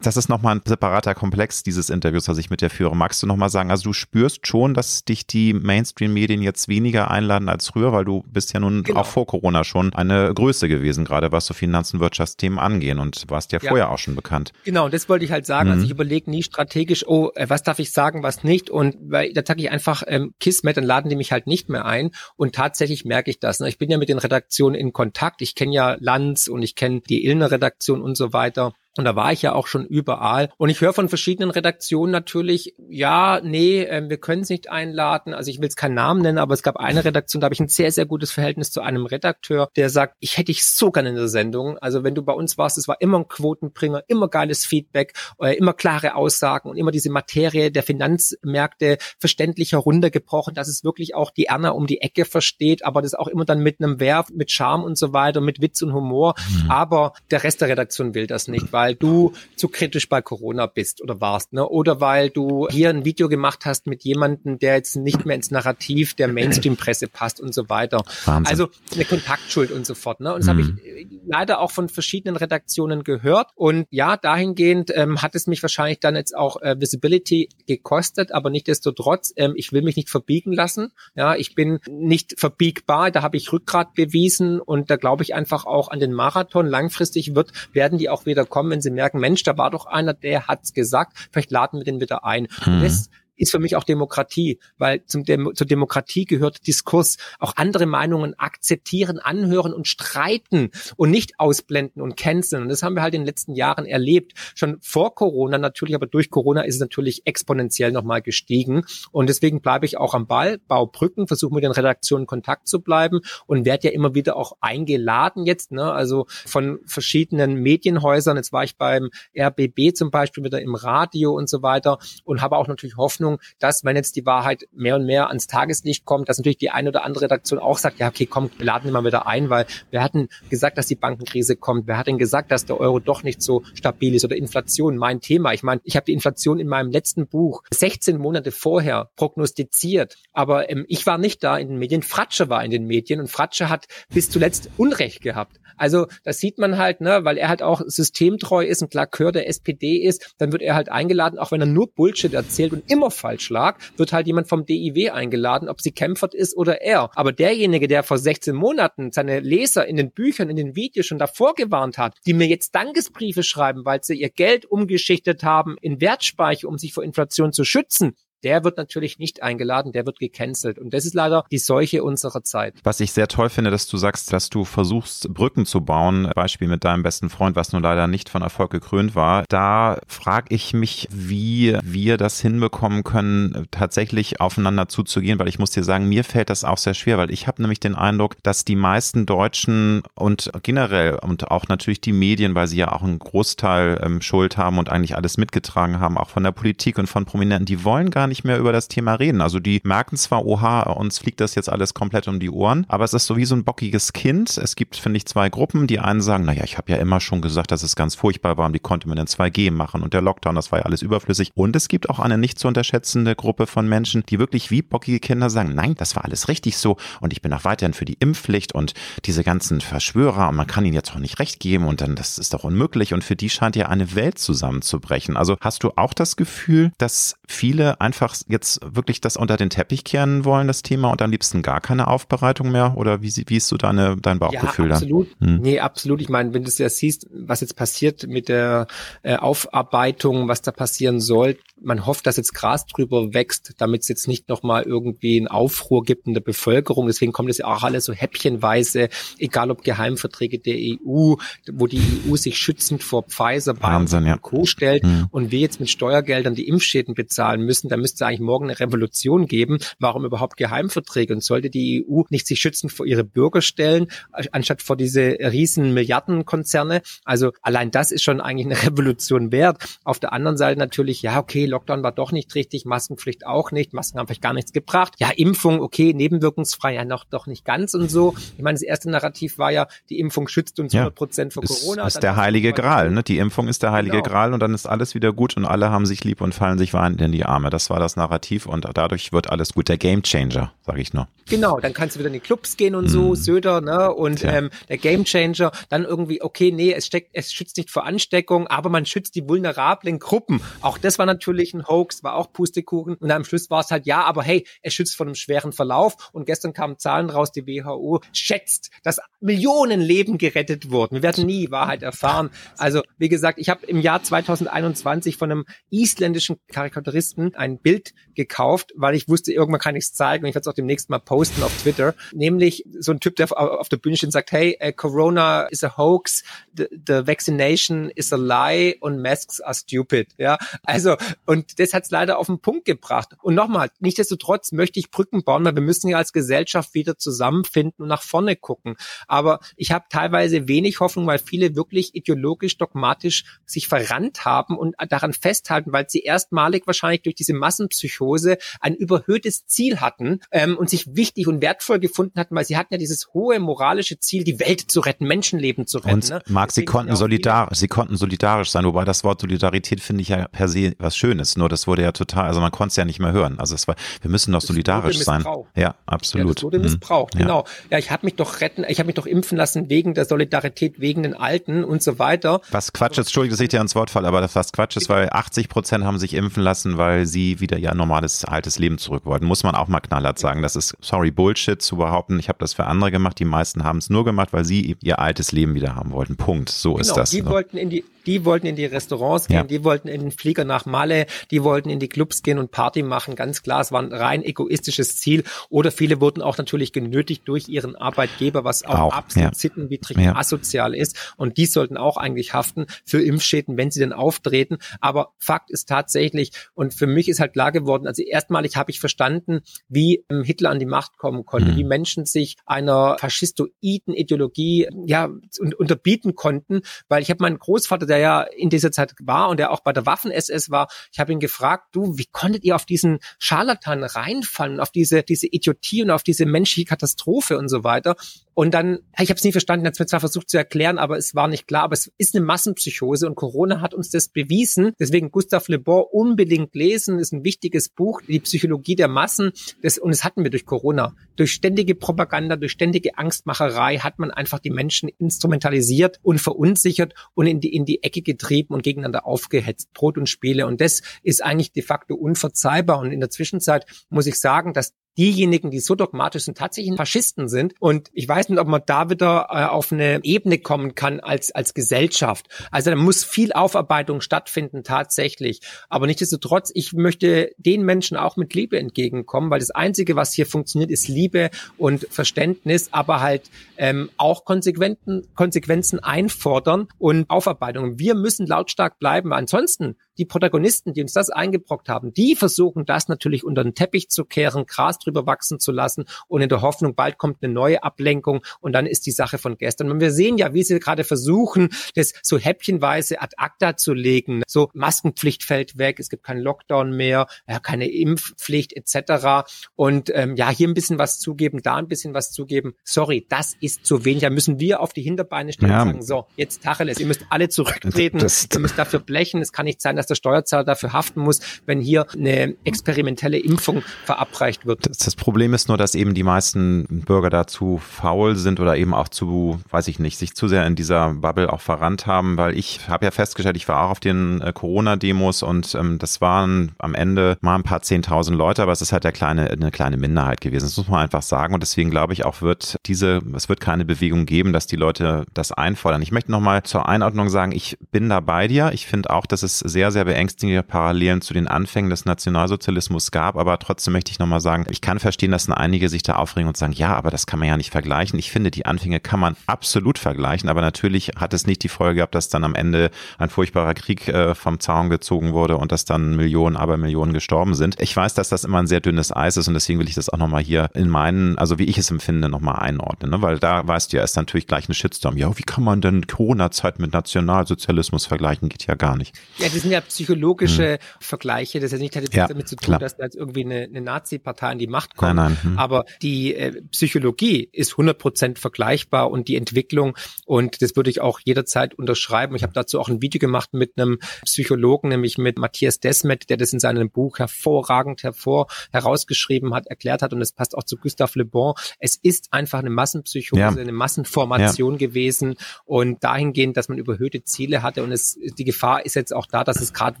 das ist nochmal ein separater Komplex dieses Interviews, was ich mit dir führe. Magst du nochmal sagen, also du spürst schon, dass dich die Mainstream-Medien jetzt weniger einladen als früher, weil du bist ja nun genau. auch vor Corona schon eine Größe gewesen, gerade was so Finanzen, Wirtschaftsthemen angehen und warst ja, ja. vorher auch schon bekannt. Genau, das wollte ich halt sagen. Also mhm. Also ich überlege nie strategisch, oh, äh, was darf ich sagen, was nicht und weil da sage ich einfach ähm, Kismet, dann laden die mich halt nicht mehr ein und tatsächlich merke ich das. Ne? Ich bin ja mit den Redaktionen in Kontakt. Ich kenne ja Lanz und ich kenne die Illner Redaktion und so weiter. Und da war ich ja auch schon überall. Und ich höre von verschiedenen Redaktionen natürlich, ja, nee, äh, wir können es nicht einladen. Also ich will es keinen Namen nennen, aber es gab eine Redaktion, da habe ich ein sehr, sehr gutes Verhältnis zu einem Redakteur, der sagt, ich hätte dich so gerne in der Sendung. Also wenn du bei uns warst, es war immer ein Quotenbringer, immer geiles Feedback, äh, immer klare Aussagen und immer diese Materie der Finanzmärkte verständlicher runtergebrochen, dass es wirklich auch die Erna um die Ecke versteht, aber das auch immer dann mit einem Werf, mit Charme und so weiter, mit Witz und Humor. Mhm. Aber der Rest der Redaktion will das nicht, weil weil du zu kritisch bei Corona bist oder warst, ne? Oder weil du hier ein Video gemacht hast mit jemandem, der jetzt nicht mehr ins Narrativ der Mainstream-Presse passt und so weiter. Wahnsinn. Also eine Kontaktschuld und so fort. Ne? Und das mhm. habe ich leider auch von verschiedenen Redaktionen gehört. Und ja, dahingehend ähm, hat es mich wahrscheinlich dann jetzt auch äh, Visibility gekostet, aber nichtdestotrotz, ähm, ich will mich nicht verbiegen lassen. Ja, ich bin nicht verbiegbar, da habe ich Rückgrat bewiesen und da glaube ich einfach auch an den Marathon. Langfristig wird, werden die auch wieder kommen, wenn sie merken, Mensch, da war doch einer, der hat's gesagt, vielleicht laden wir den wieder ein. Mhm. Das ist für mich auch Demokratie, weil zum Dem zur Demokratie gehört Diskurs, auch andere Meinungen akzeptieren, anhören und streiten und nicht ausblenden und canceln. Und das haben wir halt in den letzten Jahren erlebt. Schon vor Corona natürlich, aber durch Corona ist es natürlich exponentiell nochmal gestiegen. Und deswegen bleibe ich auch am Ball, baue Brücken, versuche mit den Redaktionen in Kontakt zu bleiben und werde ja immer wieder auch eingeladen jetzt, ne? also von verschiedenen Medienhäusern. Jetzt war ich beim RBB zum Beispiel wieder im Radio und so weiter und habe auch natürlich Hoffnung, Hoffnung, dass, wenn jetzt die Wahrheit mehr und mehr ans Tageslicht kommt, dass natürlich die eine oder andere Redaktion auch sagt, ja, okay, komm, wir laden immer wieder ein, weil wir hatten gesagt, dass die Bankenkrise kommt. Wer hat denn gesagt, dass der Euro doch nicht so stabil ist oder Inflation? Mein Thema. Ich meine, ich habe die Inflation in meinem letzten Buch 16 Monate vorher prognostiziert, aber ähm, ich war nicht da in den Medien. Fratsche war in den Medien und Fratsche hat bis zuletzt Unrecht gehabt. Also das sieht man halt, ne, weil er halt auch systemtreu ist, ein Klakör der SPD ist, dann wird er halt eingeladen, auch wenn er nur Bullshit erzählt und immer falsch lag, wird halt jemand vom DIW eingeladen, ob sie Kämpfert ist oder er. Aber derjenige, der vor 16 Monaten seine Leser in den Büchern, in den Videos schon davor gewarnt hat, die mir jetzt Dankesbriefe schreiben, weil sie ihr Geld umgeschichtet haben in Wertspeicher, um sich vor Inflation zu schützen, der wird natürlich nicht eingeladen, der wird gecancelt. Und das ist leider die Seuche unserer Zeit. Was ich sehr toll finde, dass du sagst, dass du versuchst, Brücken zu bauen. Beispiel mit deinem besten Freund, was nun leider nicht von Erfolg gekrönt war. Da frage ich mich, wie wir das hinbekommen können, tatsächlich aufeinander zuzugehen, weil ich muss dir sagen, mir fällt das auch sehr schwer, weil ich habe nämlich den Eindruck, dass die meisten Deutschen und generell und auch natürlich die Medien, weil sie ja auch einen Großteil ähm, Schuld haben und eigentlich alles mitgetragen haben, auch von der Politik und von Prominenten, die wollen gar nicht mehr über das Thema reden. Also die merken zwar, oha, uns fliegt das jetzt alles komplett um die Ohren, aber es ist so wie so ein bockiges Kind. Es gibt, finde ich, zwei Gruppen. Die einen sagen, naja, ich habe ja immer schon gesagt, dass es ganz furchtbar war und wie konnte man denn 2G machen und der Lockdown, das war ja alles überflüssig. Und es gibt auch eine nicht zu unterschätzende Gruppe von Menschen, die wirklich wie bockige Kinder sagen, nein, das war alles richtig so und ich bin auch weiterhin für die Impfpflicht und diese ganzen Verschwörer und man kann ihnen jetzt auch nicht recht geben und dann, das ist doch unmöglich und für die scheint ja eine Welt zusammenzubrechen. Also hast du auch das Gefühl, dass viele einfach einfach jetzt wirklich das unter den Teppich kehren wollen, das Thema, und am liebsten gar keine Aufbereitung mehr? Oder wie, wie ist so deine, dein Bauchgefühl ja, absolut. Hm. Nee, absolut. Ich meine, wenn du es ja siehst, was jetzt passiert mit der äh, Aufarbeitung, was da passieren soll, man hofft, dass jetzt Gras drüber wächst, damit es jetzt nicht nochmal irgendwie einen Aufruhr gibt in der Bevölkerung. Deswegen kommt es ja auch alles so häppchenweise, egal ob Geheimverträge der EU, wo die EU sich schützend vor Pfizer, Wahnsinn, ja. Co. stellt mhm. und wir jetzt mit Steuergeldern die Impfschäden bezahlen müssen, da müsste eigentlich morgen eine Revolution geben. Warum überhaupt Geheimverträge? Und sollte die EU nicht sich schützend vor ihre Bürger stellen, anstatt vor diese riesen Milliardenkonzerne? Also allein das ist schon eigentlich eine Revolution wert. Auf der anderen Seite natürlich, ja, okay, Lockdown war doch nicht richtig, Maskenpflicht auch nicht, Masken haben vielleicht gar nichts gebracht. Ja, Impfung, okay, nebenwirkungsfrei, ja noch doch nicht ganz und so. Ich meine, das erste Narrativ war ja, die Impfung schützt uns 100 Prozent vor Corona. Das ist der heilige Gral, ne? Die Impfung ist der heilige genau. Gral und dann ist alles wieder gut und alle haben sich lieb und fallen sich weinend in die Arme. Das war war das Narrativ und dadurch wird alles gut. Der Gamechanger, sage ich nur. Genau, dann kannst du wieder in die Clubs gehen und so, mm. Söder, ne? Und ja. ähm, der Gamechanger, dann irgendwie, okay, nee, es steckt, es schützt nicht vor Ansteckung, aber man schützt die vulnerablen Gruppen. Auch das war natürlich ein Hoax, war auch Pustekuchen. Und am Schluss war es halt, ja, aber hey, es schützt vor einem schweren Verlauf. Und gestern kamen Zahlen raus, die WHO schätzt, dass Millionen Leben gerettet wurden. Wir werden nie Wahrheit erfahren. Also, wie gesagt, ich habe im Jahr 2021 von einem isländischen Karikaturisten ein Bild gekauft, weil ich wusste, irgendwann kann ich es zeigen und ich werde es auch demnächst mal posten auf Twitter. Nämlich so ein Typ, der auf der Bühne steht und sagt, hey, uh, Corona is a hoax, the, the vaccination is a lie und masks are stupid. Ja, also und das hat es leider auf den Punkt gebracht. Und nochmal, nichtsdestotrotz möchte ich Brücken bauen, weil wir müssen ja als Gesellschaft wieder zusammenfinden und nach vorne gucken. Aber ich habe teilweise wenig Hoffnung, weil viele wirklich ideologisch, dogmatisch sich verrannt haben und daran festhalten, weil sie erstmalig wahrscheinlich durch diese Massenpsychose ein überhöhtes Ziel hatten ähm, und sich wichtig und wertvoll gefunden hatten, weil sie hatten ja dieses hohe moralische Ziel, die Welt zu retten, Menschenleben zu retten. Und ne? Marc, sie konnten solidarisch, sie konnten solidarisch sein, wobei das Wort Solidarität finde ich ja per se was Schönes. Nur das wurde ja total, also man konnte es ja nicht mehr hören. Also es war, wir müssen doch solidarisch sein. Ja, absolut. Ja, das wurde missbraucht, mhm. genau. Ja, ich habe mich doch retten, ich habe mich doch impfen lassen wegen der Solidarität, wegen den Alten und so weiter. Was Quatsch ist, Entschuldigung, dass ich dir ans Wort falle, aber das was Quatsch ist, weil 80 Prozent haben sich impfen lassen, weil sie wieder ihr normales altes Leben zurück wollten. Muss man auch mal knallhart sagen. Das ist, sorry, Bullshit zu behaupten. Ich habe das für andere gemacht. Die meisten haben es nur gemacht, weil sie ihr altes Leben wieder haben wollten. Punkt. So genau, ist das. Die wollten in die, die wollten in die Restaurants gehen, ja. die wollten in den Flieger nach Malle, die wollten in die Clubs gehen und Party machen. Ganz klar, es war ein rein egoistisches Ziel. Oder viele wurden auch natürlich genötigt durch ihren Arbeitgeber, was auch, auch absolut ja. sittenwidrig ja. asozial ist. Und die sollten auch eigentlich haften für Impfschäden, wenn sie denn auftreten. Aber Fakt ist tatsächlich, und für mich ist halt klar geworden, also erstmalig habe ich verstanden, wie ähm, Hitler an die Macht kommen konnte, mhm. wie Menschen sich einer faschistoiden Ideologie ja unterbieten konnten, weil ich habe meinen Großvater, der ja in dieser Zeit war und der auch bei der Waffen-SS war, ich habe ihn gefragt, du, wie konntet ihr auf diesen Scharlatan reinfallen, auf diese, diese Idiotie und auf diese menschliche Katastrophe und so weiter? Und dann, ich habe es nie verstanden, hat es mir zwar versucht zu erklären, aber es war nicht klar. Aber es ist eine Massenpsychose und Corona hat uns das bewiesen. Deswegen Gustave Le Bon unbedingt lesen, ist ein wichtiges Buch, die Psychologie der Massen. Das, und das hatten wir durch Corona. Durch ständige Propaganda, durch ständige Angstmacherei hat man einfach die Menschen instrumentalisiert und verunsichert und in die, in die Ecke getrieben und gegeneinander aufgehetzt. Brot und Spiele. Und das ist eigentlich de facto unverzeihbar. Und in der Zwischenzeit muss ich sagen, dass diejenigen, die so dogmatisch sind, tatsächlich Faschisten sind. Und ich weiß nicht, ob man da wieder äh, auf eine Ebene kommen kann als, als Gesellschaft. Also da muss viel Aufarbeitung stattfinden, tatsächlich. Aber nichtsdestotrotz, ich möchte den Menschen auch mit Liebe entgegenkommen, weil das Einzige, was hier funktioniert, ist Liebe und Verständnis, aber halt ähm, auch Konsequenzen, Konsequenzen einfordern und Aufarbeitung. Wir müssen lautstark bleiben. Ansonsten die Protagonisten, die uns das eingebrockt haben, die versuchen das natürlich unter den Teppich zu kehren, Gras drüber wachsen zu lassen und in der Hoffnung, bald kommt eine neue Ablenkung und dann ist die Sache von gestern. Und wir sehen ja, wie sie gerade versuchen, das so häppchenweise ad acta zu legen. So Maskenpflicht fällt weg, es gibt keinen Lockdown mehr, ja, keine Impfpflicht etc. Und ähm, ja, hier ein bisschen was zugeben, da ein bisschen was zugeben. Sorry, das ist zu wenig. Da müssen wir auf die Hinterbeine stellen ja. und sagen, so, jetzt Tacheles, ihr müsst alle zurücktreten, das, ihr müsst dafür blechen. Es kann nicht sein, dass der Steuerzahler dafür haften muss, wenn hier eine experimentelle Impfung verabreicht wird. Das, das Problem ist nur, dass eben die meisten Bürger dazu faul sind oder eben auch zu, weiß ich nicht, sich zu sehr in dieser Bubble auch verrannt haben, weil ich habe ja festgestellt, ich war auch auf den äh, Corona-Demos und ähm, das waren am Ende mal ein paar zehntausend Leute, aber es ist halt der kleine, eine kleine Minderheit gewesen. Das muss man einfach sagen und deswegen glaube ich auch wird diese, es wird keine Bewegung geben, dass die Leute das einfordern. Ich möchte nochmal zur Einordnung sagen, ich bin da bei dir. Ich finde auch, dass es sehr, sehr beängstigende Parallelen zu den Anfängen des Nationalsozialismus gab, aber trotzdem möchte ich nochmal sagen, ich kann verstehen, dass einige sich da aufregen und sagen, ja, aber das kann man ja nicht vergleichen. Ich finde, die Anfänge kann man absolut vergleichen, aber natürlich hat es nicht die Folge gehabt, dass dann am Ende ein furchtbarer Krieg äh, vom Zaun gezogen wurde und dass dann Millionen, aber Millionen gestorben sind. Ich weiß, dass das immer ein sehr dünnes Eis ist und deswegen will ich das auch nochmal hier in meinen, also wie ich es empfinde, nochmal einordnen, ne? weil da weißt du ja, ist natürlich gleich eine Shitstorm. Ja, wie kann man denn Corona-Zeit mit Nationalsozialismus vergleichen? Geht ja gar nicht. Ja, das sind ja psychologische hm. Vergleiche. Das hat nicht ja, damit zu tun, klar. dass da jetzt irgendwie eine, eine Nazi-Partei in die Macht kommt. Nein, nein. Hm. Aber die äh, Psychologie ist 100 Prozent vergleichbar und die Entwicklung und das würde ich auch jederzeit unterschreiben. Ich habe dazu auch ein Video gemacht mit einem Psychologen, nämlich mit Matthias Desmet, der das in seinem Buch hervorragend hervor herausgeschrieben hat, erklärt hat und es passt auch zu Gustave Le Bon. Es ist einfach eine Massenpsychose, ja. eine Massenformation ja. gewesen und dahingehend, dass man überhöhte Ziele hatte und es die Gefahr ist jetzt auch da, dass es gerade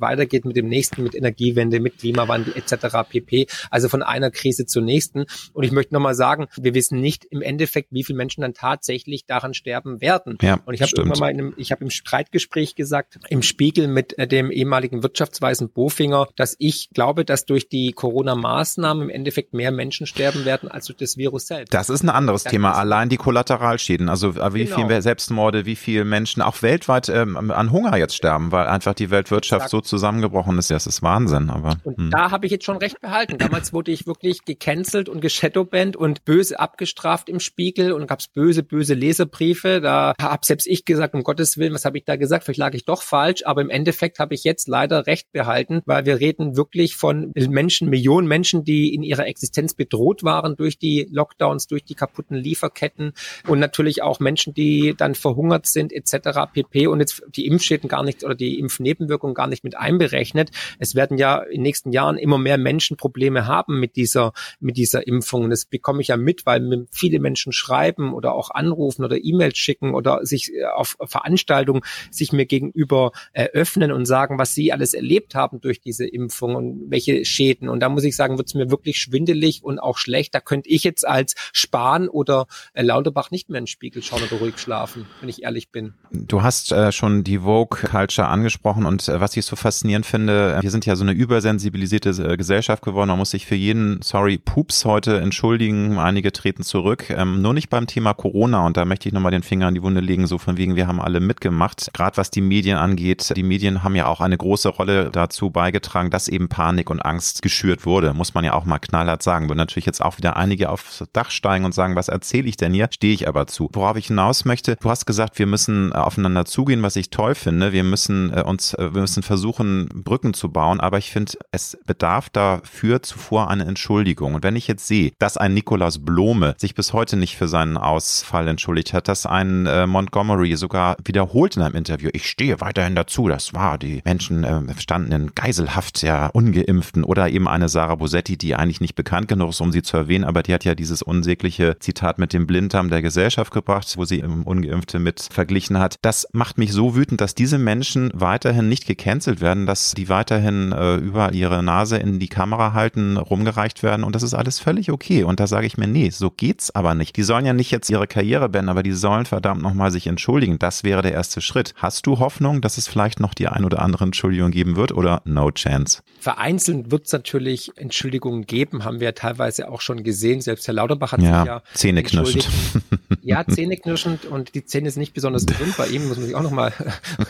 weitergeht mit dem nächsten, mit Energiewende, mit Klimawandel etc. pp. Also von einer Krise zur nächsten. Und ich möchte nochmal sagen, wir wissen nicht im Endeffekt, wie viele Menschen dann tatsächlich daran sterben werden. Ja, und ich habe irgendwann mal in einem, ich habe im Streitgespräch gesagt, im Spiegel mit äh, dem ehemaligen Wirtschaftsweisen Bofinger, dass ich glaube, dass durch die Corona-Maßnahmen im Endeffekt mehr Menschen sterben werden als durch das Virus selbst. Das ist ein anderes das Thema. Allein die Kollateralschäden, also äh, wie genau. viele Selbstmorde, wie viele Menschen auch weltweit ähm, an Hunger jetzt sterben, weil einfach die Weltwirtschaft Exakt. so zusammengebrochen ist. Das ist Wahnsinn. Aber und hm. da habe ich jetzt schon recht behalten. Damals wurde ich wirklich gecancelt und geshadowbanned und böse abgestraft im Spiegel und gab es böse, böse Leserbriefe. Da habe selbst ich gesagt, um Gottes Willen, was habe ich da gesagt? Vielleicht lag ich doch falsch, aber im Endeffekt habe ich jetzt leider recht behalten, weil wir reden wirklich von Menschen, Millionen Menschen, die in ihrer Existenz bedroht waren durch die Lockdowns, durch die kaputten Lieferketten und natürlich auch Menschen, die dann verhungert sind etc. pp. Und jetzt die Impfschäden gar nicht oder die Impfnebenwirkungen gar nicht mit einberechnet. Es werden ja in den nächsten Jahren immer mehr Menschen Probleme haben mit dieser, mit dieser Impfung. Und das bekomme ich ja mit, weil viele Menschen schreiben oder auch anrufen oder E-Mails schicken oder sich äh, auf Veranstaltungen sich mir gegenüber eröffnen und sagen, was sie alles erlebt haben durch diese Impfung und welche Schäden. Und da muss ich sagen, wird es mir wirklich schwindelig und auch schlecht. Da könnte ich jetzt als Spahn oder äh, Lauterbach nicht mehr in den Spiegel schauen oder ruhig schlafen, wenn ich ehrlich bin. Du hast äh, schon die Vogue Culture angesprochen und äh, was ich so faszinierend finde, äh, wir sind ja so eine übersensibilisierte äh, Gesellschaft geworden. Man muss sich für jeden, sorry, Pups heute entschuldigen. Einige treten zurück. Ähm, nur nicht beim Thema Corona und da möchte ich nochmal den Finger an die Wunde legen, so von wegen, wir haben alle mitgemacht. Gerade was die Medien angeht, die Medien haben ja auch eine große Rolle dazu beigetragen, dass eben Panik und Angst geschürt wurde. Muss man ja auch mal knallhart sagen. Würden natürlich jetzt auch wieder einige aufs Dach steigen und sagen, was erzähle ich denn hier? Stehe ich aber zu. Worauf ich hinaus möchte, du hast gesagt, wir müssen aufeinander zugehen, was ich toll finde. Wir müssen äh, uns, äh, wir müssen versuchen, Brücken zu bauen, aber ich finde, es bedarf dafür zuvor eine Entschuldigung. Und wenn ich jetzt sehe, dass ein Nikolaus Blome sich bis heute nicht für seinen Ausfall entschuldigt hat, dass ein äh, Montgomery sogar wiederholt in einem Interview, ich stehe weiterhin dazu, das war, die Menschen äh, standen in Geiselhaft der Ungeimpften oder eben eine Sarah Bosetti, die eigentlich nicht bekannt genug ist, um sie zu erwähnen, aber die hat ja dieses unsägliche Zitat mit dem Blinddarm der Gesellschaft gebracht, wo sie Ungeimpfte mit verglichen hat. Das macht mich so wütend, dass diese Menschen weiterhin nicht gecancelt werden, dass die weiterhin äh, überall ihre Nase in die Kamera halten, rumgereicht werden und das ist alles völlig okay. Und da sage ich mir, nee, so geht's aber nicht. Die sollen ja nicht jetzt ihre Karriere beenden, aber die sollen verdammt nochmal sich entschuldigen. Das wäre der erste Schritt. Hast du Hoffnung, dass es vielleicht noch die ein oder andere Entschuldigung geben wird oder no chance? Vereinzelt wird es natürlich Entschuldigungen geben, haben wir teilweise auch schon gesehen. Selbst Herr Lauterbach hat ja, sich ja zähneknirschend. Ja, zähneknirschend und die Zähne sind nicht besonders gesund bei ihm, muss man sich auch nochmal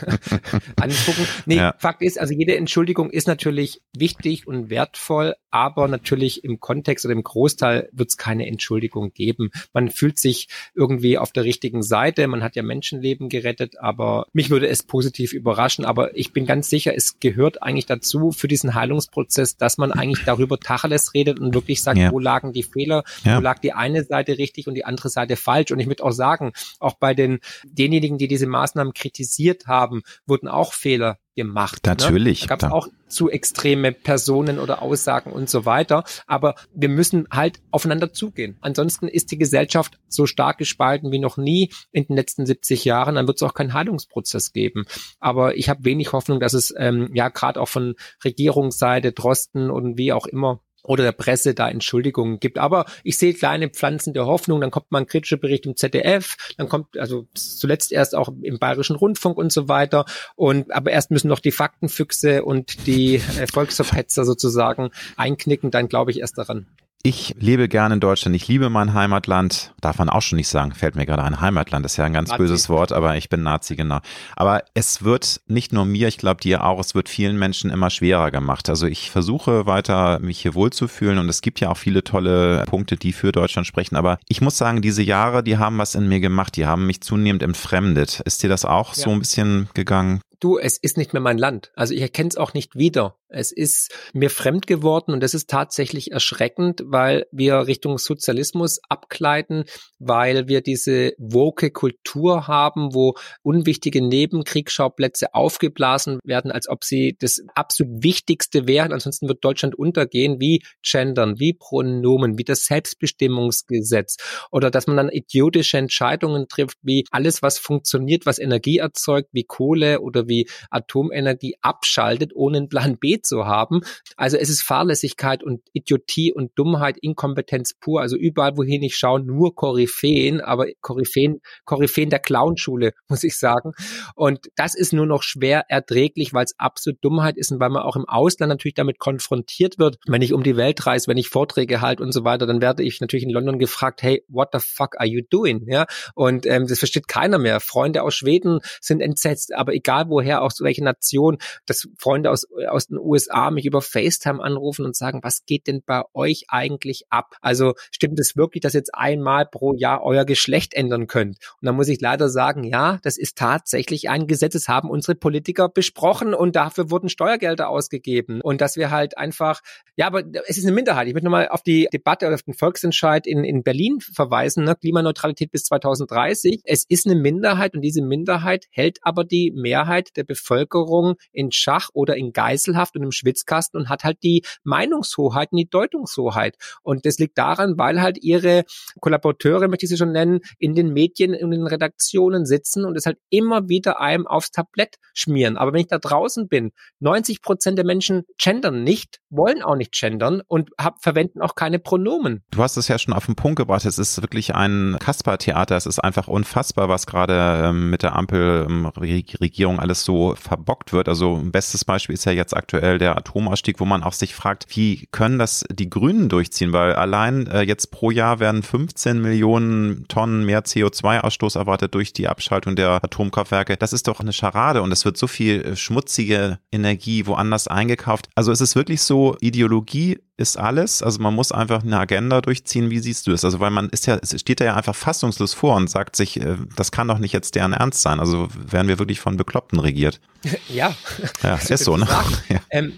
angucken. Nee, ja. Fakt ist, also jede Entschuldigung ist natürlich wichtig und wertvoll, aber natürlich im Kontext oder im Großteil wird es keine Entschuldigung geben. Man fühlt sich irgendwie auf der richtigen Seite, man hat ja Menschenleben gerettet, aber mich würde es positiv überraschen. Aber ich bin ganz sicher, es gehört eigentlich dazu für diesen Heilungsprozess, dass man eigentlich darüber Tacheles redet und wirklich sagt, ja. wo lagen die Fehler, ja. wo lag die eine Seite richtig und die andere Seite falsch. Und ich würde auch sagen, auch bei den denjenigen, die diese Maßnahmen kritisiert haben, wurden auch Fehler gemacht. Ne? Natürlich. Ne? Da gab es auch zu extreme Personen oder Aussagen und so weiter. Aber wir müssen halt aufeinander zugehen. Ansonsten ist die Gesellschaft so stark gespalten wie noch nie in den letzten 70 Jahren. Dann wird es auch keinen Heilungsprozess geben. Aber ich habe wenig Hoffnung, dass es ähm, ja gerade auch von Regierungsseite, Drosten und wie auch immer oder der Presse da Entschuldigungen gibt. Aber ich sehe kleine Pflanzen der Hoffnung, dann kommt mal ein kritischer Bericht im ZDF, dann kommt also zuletzt erst auch im Bayerischen Rundfunk und so weiter. Und aber erst müssen noch die Faktenfüchse und die äh, Volksverpetzer sozusagen einknicken, dann glaube ich erst daran. Ich lebe gerne in Deutschland. Ich liebe mein Heimatland. Darf man auch schon nicht sagen. Fällt mir gerade ein. Heimatland ist ja ein ganz Nazi. böses Wort, aber ich bin Nazi, genau. Aber es wird nicht nur mir, ich glaube dir auch, es wird vielen Menschen immer schwerer gemacht. Also ich versuche weiter, mich hier wohlzufühlen und es gibt ja auch viele tolle Punkte, die für Deutschland sprechen. Aber ich muss sagen, diese Jahre, die haben was in mir gemacht. Die haben mich zunehmend entfremdet. Ist dir das auch ja. so ein bisschen gegangen? Du, es ist nicht mehr mein Land. Also ich erkenne es auch nicht wieder. Es ist mir fremd geworden und das ist tatsächlich erschreckend, weil wir Richtung Sozialismus abgleiten, weil wir diese woke Kultur haben, wo unwichtige Nebenkriegsschauplätze aufgeblasen werden, als ob sie das absolut Wichtigste wären. Ansonsten wird Deutschland untergehen, wie Gendern, wie Pronomen, wie das Selbstbestimmungsgesetz oder dass man dann idiotische Entscheidungen trifft, wie alles, was funktioniert, was Energie erzeugt, wie Kohle oder wie Atomenergie abschaltet, ohne einen Plan B zu haben. Also es ist Fahrlässigkeit und Idiotie und Dummheit, Inkompetenz pur. Also überall, wohin ich schaue, nur Koryphäen, aber Koryphäen, Koryphäen der Clownschule, muss ich sagen. Und das ist nur noch schwer erträglich, weil es absolut Dummheit ist und weil man auch im Ausland natürlich damit konfrontiert wird. Wenn ich um die Welt reise, wenn ich Vorträge halte und so weiter, dann werde ich natürlich in London gefragt, hey, what the fuck are you doing? Ja, und ähm, das versteht keiner mehr. Freunde aus Schweden sind entsetzt, aber egal woher, aus welcher Nation, dass Freunde aus, aus den USA mich über FaceTime anrufen und sagen, was geht denn bei euch eigentlich ab? Also stimmt es wirklich, dass jetzt einmal pro Jahr euer Geschlecht ändern könnt? Und dann muss ich leider sagen, ja, das ist tatsächlich ein Gesetz. Das haben unsere Politiker besprochen und dafür wurden Steuergelder ausgegeben. Und dass wir halt einfach, ja, aber es ist eine Minderheit. Ich möchte nochmal auf die Debatte oder auf den Volksentscheid in, in Berlin verweisen, ne? Klimaneutralität bis 2030. Es ist eine Minderheit und diese Minderheit hält aber die Mehrheit der Bevölkerung in Schach oder in Geiselhaft und im Schwitzkasten und hat halt die Meinungshoheit und die Deutungshoheit. Und das liegt daran, weil halt ihre Kollaborateure, möchte ich sie schon nennen, in den Medien in den Redaktionen sitzen und es halt immer wieder einem aufs Tablett schmieren. Aber wenn ich da draußen bin, 90 Prozent der Menschen gendern nicht, wollen auch nicht gendern und hab, verwenden auch keine Pronomen. Du hast es ja schon auf den Punkt gebracht. Es ist wirklich ein Kasper-Theater. Es ist einfach unfassbar, was gerade ähm, mit der Ampelregierung ähm, alles so verbockt wird. Also ein bestes Beispiel ist ja jetzt aktuell der Atomausstieg, wo man auch sich fragt, wie können das die Grünen durchziehen? Weil allein äh, jetzt pro Jahr werden 15 Millionen Tonnen mehr CO2-Ausstoß erwartet durch die Abschaltung der Atomkraftwerke. Das ist doch eine Scharade und es wird so viel äh, schmutzige Energie woanders eingekauft. Also es ist wirklich so, Ideologie ist alles. Also man muss einfach eine Agenda durchziehen. Wie siehst du es? Also weil man ist ja, es steht da ja einfach fassungslos vor und sagt sich, äh, das kann doch nicht jetzt deren Ernst sein. Also werden wir wirklich von Bekloppten regiert. Ja. Ja, ist so, ne? Ja. Ähm,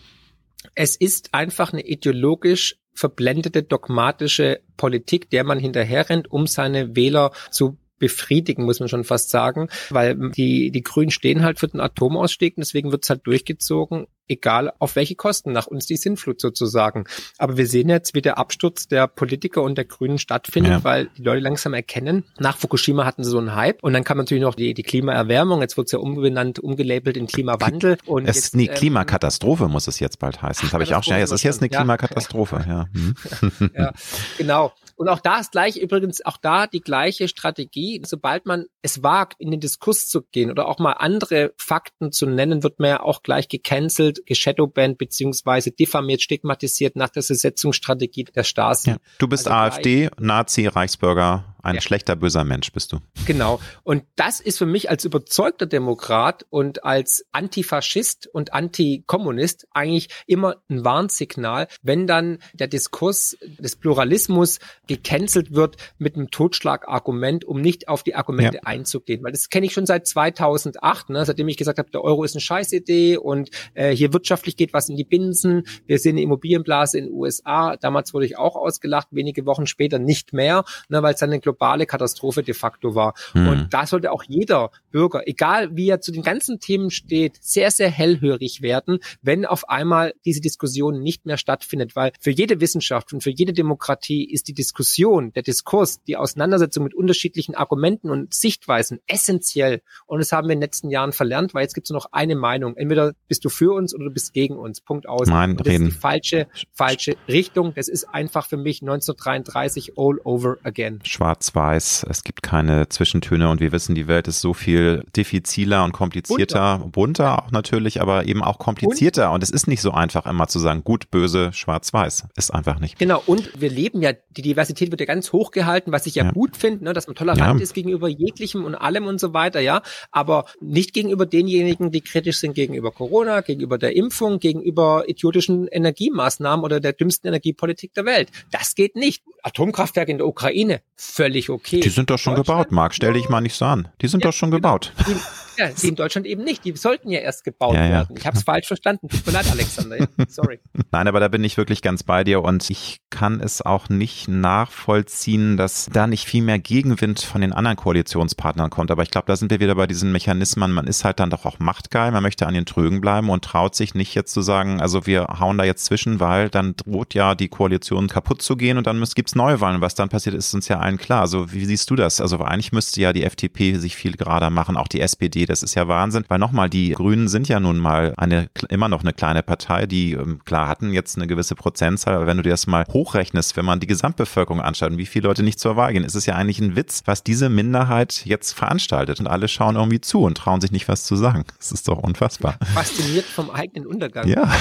es ist einfach eine ideologisch verblendete, dogmatische Politik, der man hinterherrennt, um seine Wähler zu befriedigen, muss man schon fast sagen, weil die, die Grünen stehen halt für den Atomausstieg und deswegen wird es halt durchgezogen egal auf welche Kosten, nach uns die Sinnflut sozusagen. Aber wir sehen jetzt, wie der Absturz der Politiker und der Grünen stattfindet, ja. weil die Leute langsam erkennen, nach Fukushima hatten sie so einen Hype und dann kam natürlich noch die, die Klimaerwärmung, jetzt wird es ja umbenannt, umgelabelt in Klimawandel. Und es ist eine ähm, Klimakatastrophe, muss es jetzt bald heißen. Das habe ich auch schon. Ja, es ist jetzt eine Klimakatastrophe, ja. Hm. ja, genau. Und auch da ist gleich übrigens auch da die gleiche Strategie. Sobald man es wagt, in den Diskurs zu gehen oder auch mal andere Fakten zu nennen, wird man ja auch gleich gecancelt, geshadowbanned beziehungsweise diffamiert, stigmatisiert nach der Setzungsstrategie der Stasi. Ja. Du bist also AfD, Nazi, Reichsbürger, ein ja. schlechter, böser Mensch bist du. Genau. Und das ist für mich als überzeugter Demokrat und als Antifaschist und Antikommunist eigentlich immer ein Warnsignal, wenn dann der Diskurs des Pluralismus gecancelt wird mit einem Totschlagargument, um nicht auf die Argumente ja. einzugehen. Weil das kenne ich schon seit 2008, ne, seitdem ich gesagt habe, der Euro ist eine Scheißidee und äh, hier wirtschaftlich geht was in die Binsen. Wir sehen eine Immobilienblase in den USA. Damals wurde ich auch ausgelacht, wenige Wochen später nicht mehr, ne, weil es dann eine globale Katastrophe de facto war. Mhm. Und da sollte auch jeder Bürger, egal wie er zu den ganzen Themen steht, sehr, sehr hellhörig werden, wenn auf einmal diese Diskussion nicht mehr stattfindet. Weil für jede Wissenschaft und für jede Demokratie ist die Diskussion, der Diskurs, die Auseinandersetzung mit unterschiedlichen Argumenten und Sichtweisen essentiell. Und das haben wir in den letzten Jahren verlernt, weil jetzt gibt es nur noch eine Meinung. Entweder bist du für uns oder du bist gegen uns. Punkt aus. Mein das Reden. ist die falsche, falsche Richtung. Das ist einfach für mich 1933 all over again. Schwarz schwarz-weiß. Es gibt keine Zwischentöne und wir wissen, die Welt ist so viel diffiziler und komplizierter, bunter, bunter auch natürlich, aber eben auch komplizierter. Und, und es ist nicht so einfach immer zu sagen, gut, böse, schwarz-weiß. Ist einfach nicht. Genau. Und wir leben ja, die Diversität wird ja ganz hoch gehalten, was ich ja, ja. gut finde, ne, dass man tolerant ja. ist gegenüber jeglichem und allem und so weiter, ja. Aber nicht gegenüber denjenigen, die kritisch sind gegenüber Corona, gegenüber der Impfung, gegenüber idiotischen Energiemaßnahmen oder der dümmsten Energiepolitik der Welt. Das geht nicht. Atomkraftwerke in der Ukraine, völlig völlig okay. Die sind doch schon gebaut, Marc. Stell dich mal nicht so an. Die sind ja, doch schon genau. gebaut. Die, Ja, die in Deutschland eben nicht. Die sollten ja erst gebaut Ja, ja, werden. Ich habe es falsch verstanden. Tut mir leid, Alexander. Sorry. Nein, aber da bin ich wirklich ganz bei dir und ich kann es auch nicht nachvollziehen, dass da nicht viel mehr Gegenwind von den anderen Koalitionspartnern kommt. Aber ich glaube, da sind wir wieder bei diesen Mechanismen. Man ist halt dann doch auch machtgeil, man möchte an den Trögen bleiben und traut sich nicht jetzt zu sagen, also wir hauen da jetzt zwischen, weil dann droht ja die Koalition kaputt zu gehen und dann gibt es Neuwahlen. Was dann passiert, ist uns ja allen klar. Also wie siehst du das? Also eigentlich müsste ja die FDP sich viel gerader machen, auch die SPD. Das ist ja Wahnsinn, weil nochmal, die Grünen sind ja nun mal eine immer noch eine kleine Partei, die ähm, klar hatten jetzt eine gewisse Prozentzahl, aber wenn du dir das mal hochrechnest, wenn man die Gesamtbevölkerung anschaut und wie viele Leute nicht zur Wahl gehen, ist es ja eigentlich ein Witz, was diese Minderheit jetzt veranstaltet und alle schauen irgendwie zu und trauen sich nicht was zu sagen. Das ist doch unfassbar. Fasziniert vom eigenen Untergang. Ja.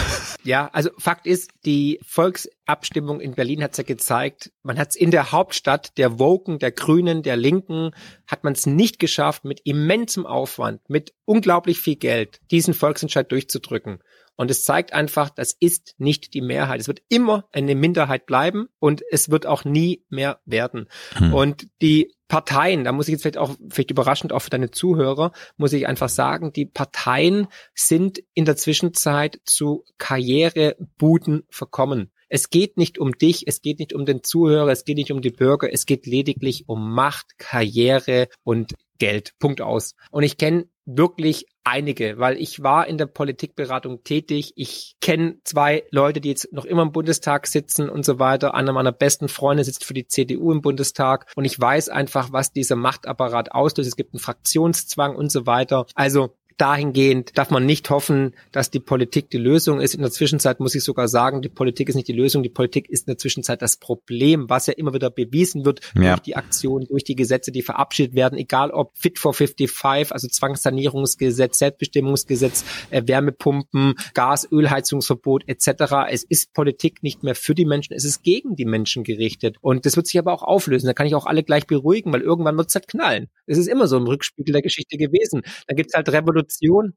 Ja, also Fakt ist, die Volksabstimmung in Berlin hat es ja gezeigt, man hat es in der Hauptstadt der Woken, der Grünen, der Linken, hat man es nicht geschafft, mit immensem Aufwand, mit unglaublich viel Geld, diesen Volksentscheid durchzudrücken. Und es zeigt einfach, das ist nicht die Mehrheit. Es wird immer eine Minderheit bleiben und es wird auch nie mehr werden. Hm. Und die Parteien, da muss ich jetzt vielleicht auch, vielleicht überraschend auch für deine Zuhörer, muss ich einfach sagen, die Parteien sind in der Zwischenzeit zu Karrierebuden verkommen. Es geht nicht um dich, es geht nicht um den Zuhörer, es geht nicht um die Bürger, es geht lediglich um Macht, Karriere und Geld. Punkt aus. Und ich kenne wirklich einige, weil ich war in der Politikberatung tätig. Ich kenne zwei Leute, die jetzt noch immer im Bundestag sitzen und so weiter. Einer meiner besten Freunde sitzt für die CDU im Bundestag und ich weiß einfach, was dieser Machtapparat auslöst. Es gibt einen Fraktionszwang und so weiter. Also dahingehend darf man nicht hoffen, dass die Politik die Lösung ist. In der Zwischenzeit muss ich sogar sagen, die Politik ist nicht die Lösung, die Politik ist in der Zwischenzeit das Problem, was ja immer wieder bewiesen wird Ja. durch die Aktionen, durch die Gesetze, die verabschiedet werden, egal ob Fit for 55, also Zwangssanierungsgesetz, Selbstbestimmungsgesetz, äh, Wärmepumpen, Gas, Ölheizungsverbot etc. Es ist Politik nicht mehr für die Menschen, es ist gegen die Menschen gerichtet. Und das wird sich aber auch auflösen. Da kann ich auch alle gleich beruhigen, weil irgendwann wird es halt knallen. Es ist immer so im Rückspiegel der Geschichte gewesen. Dann gibt's halt Revolution,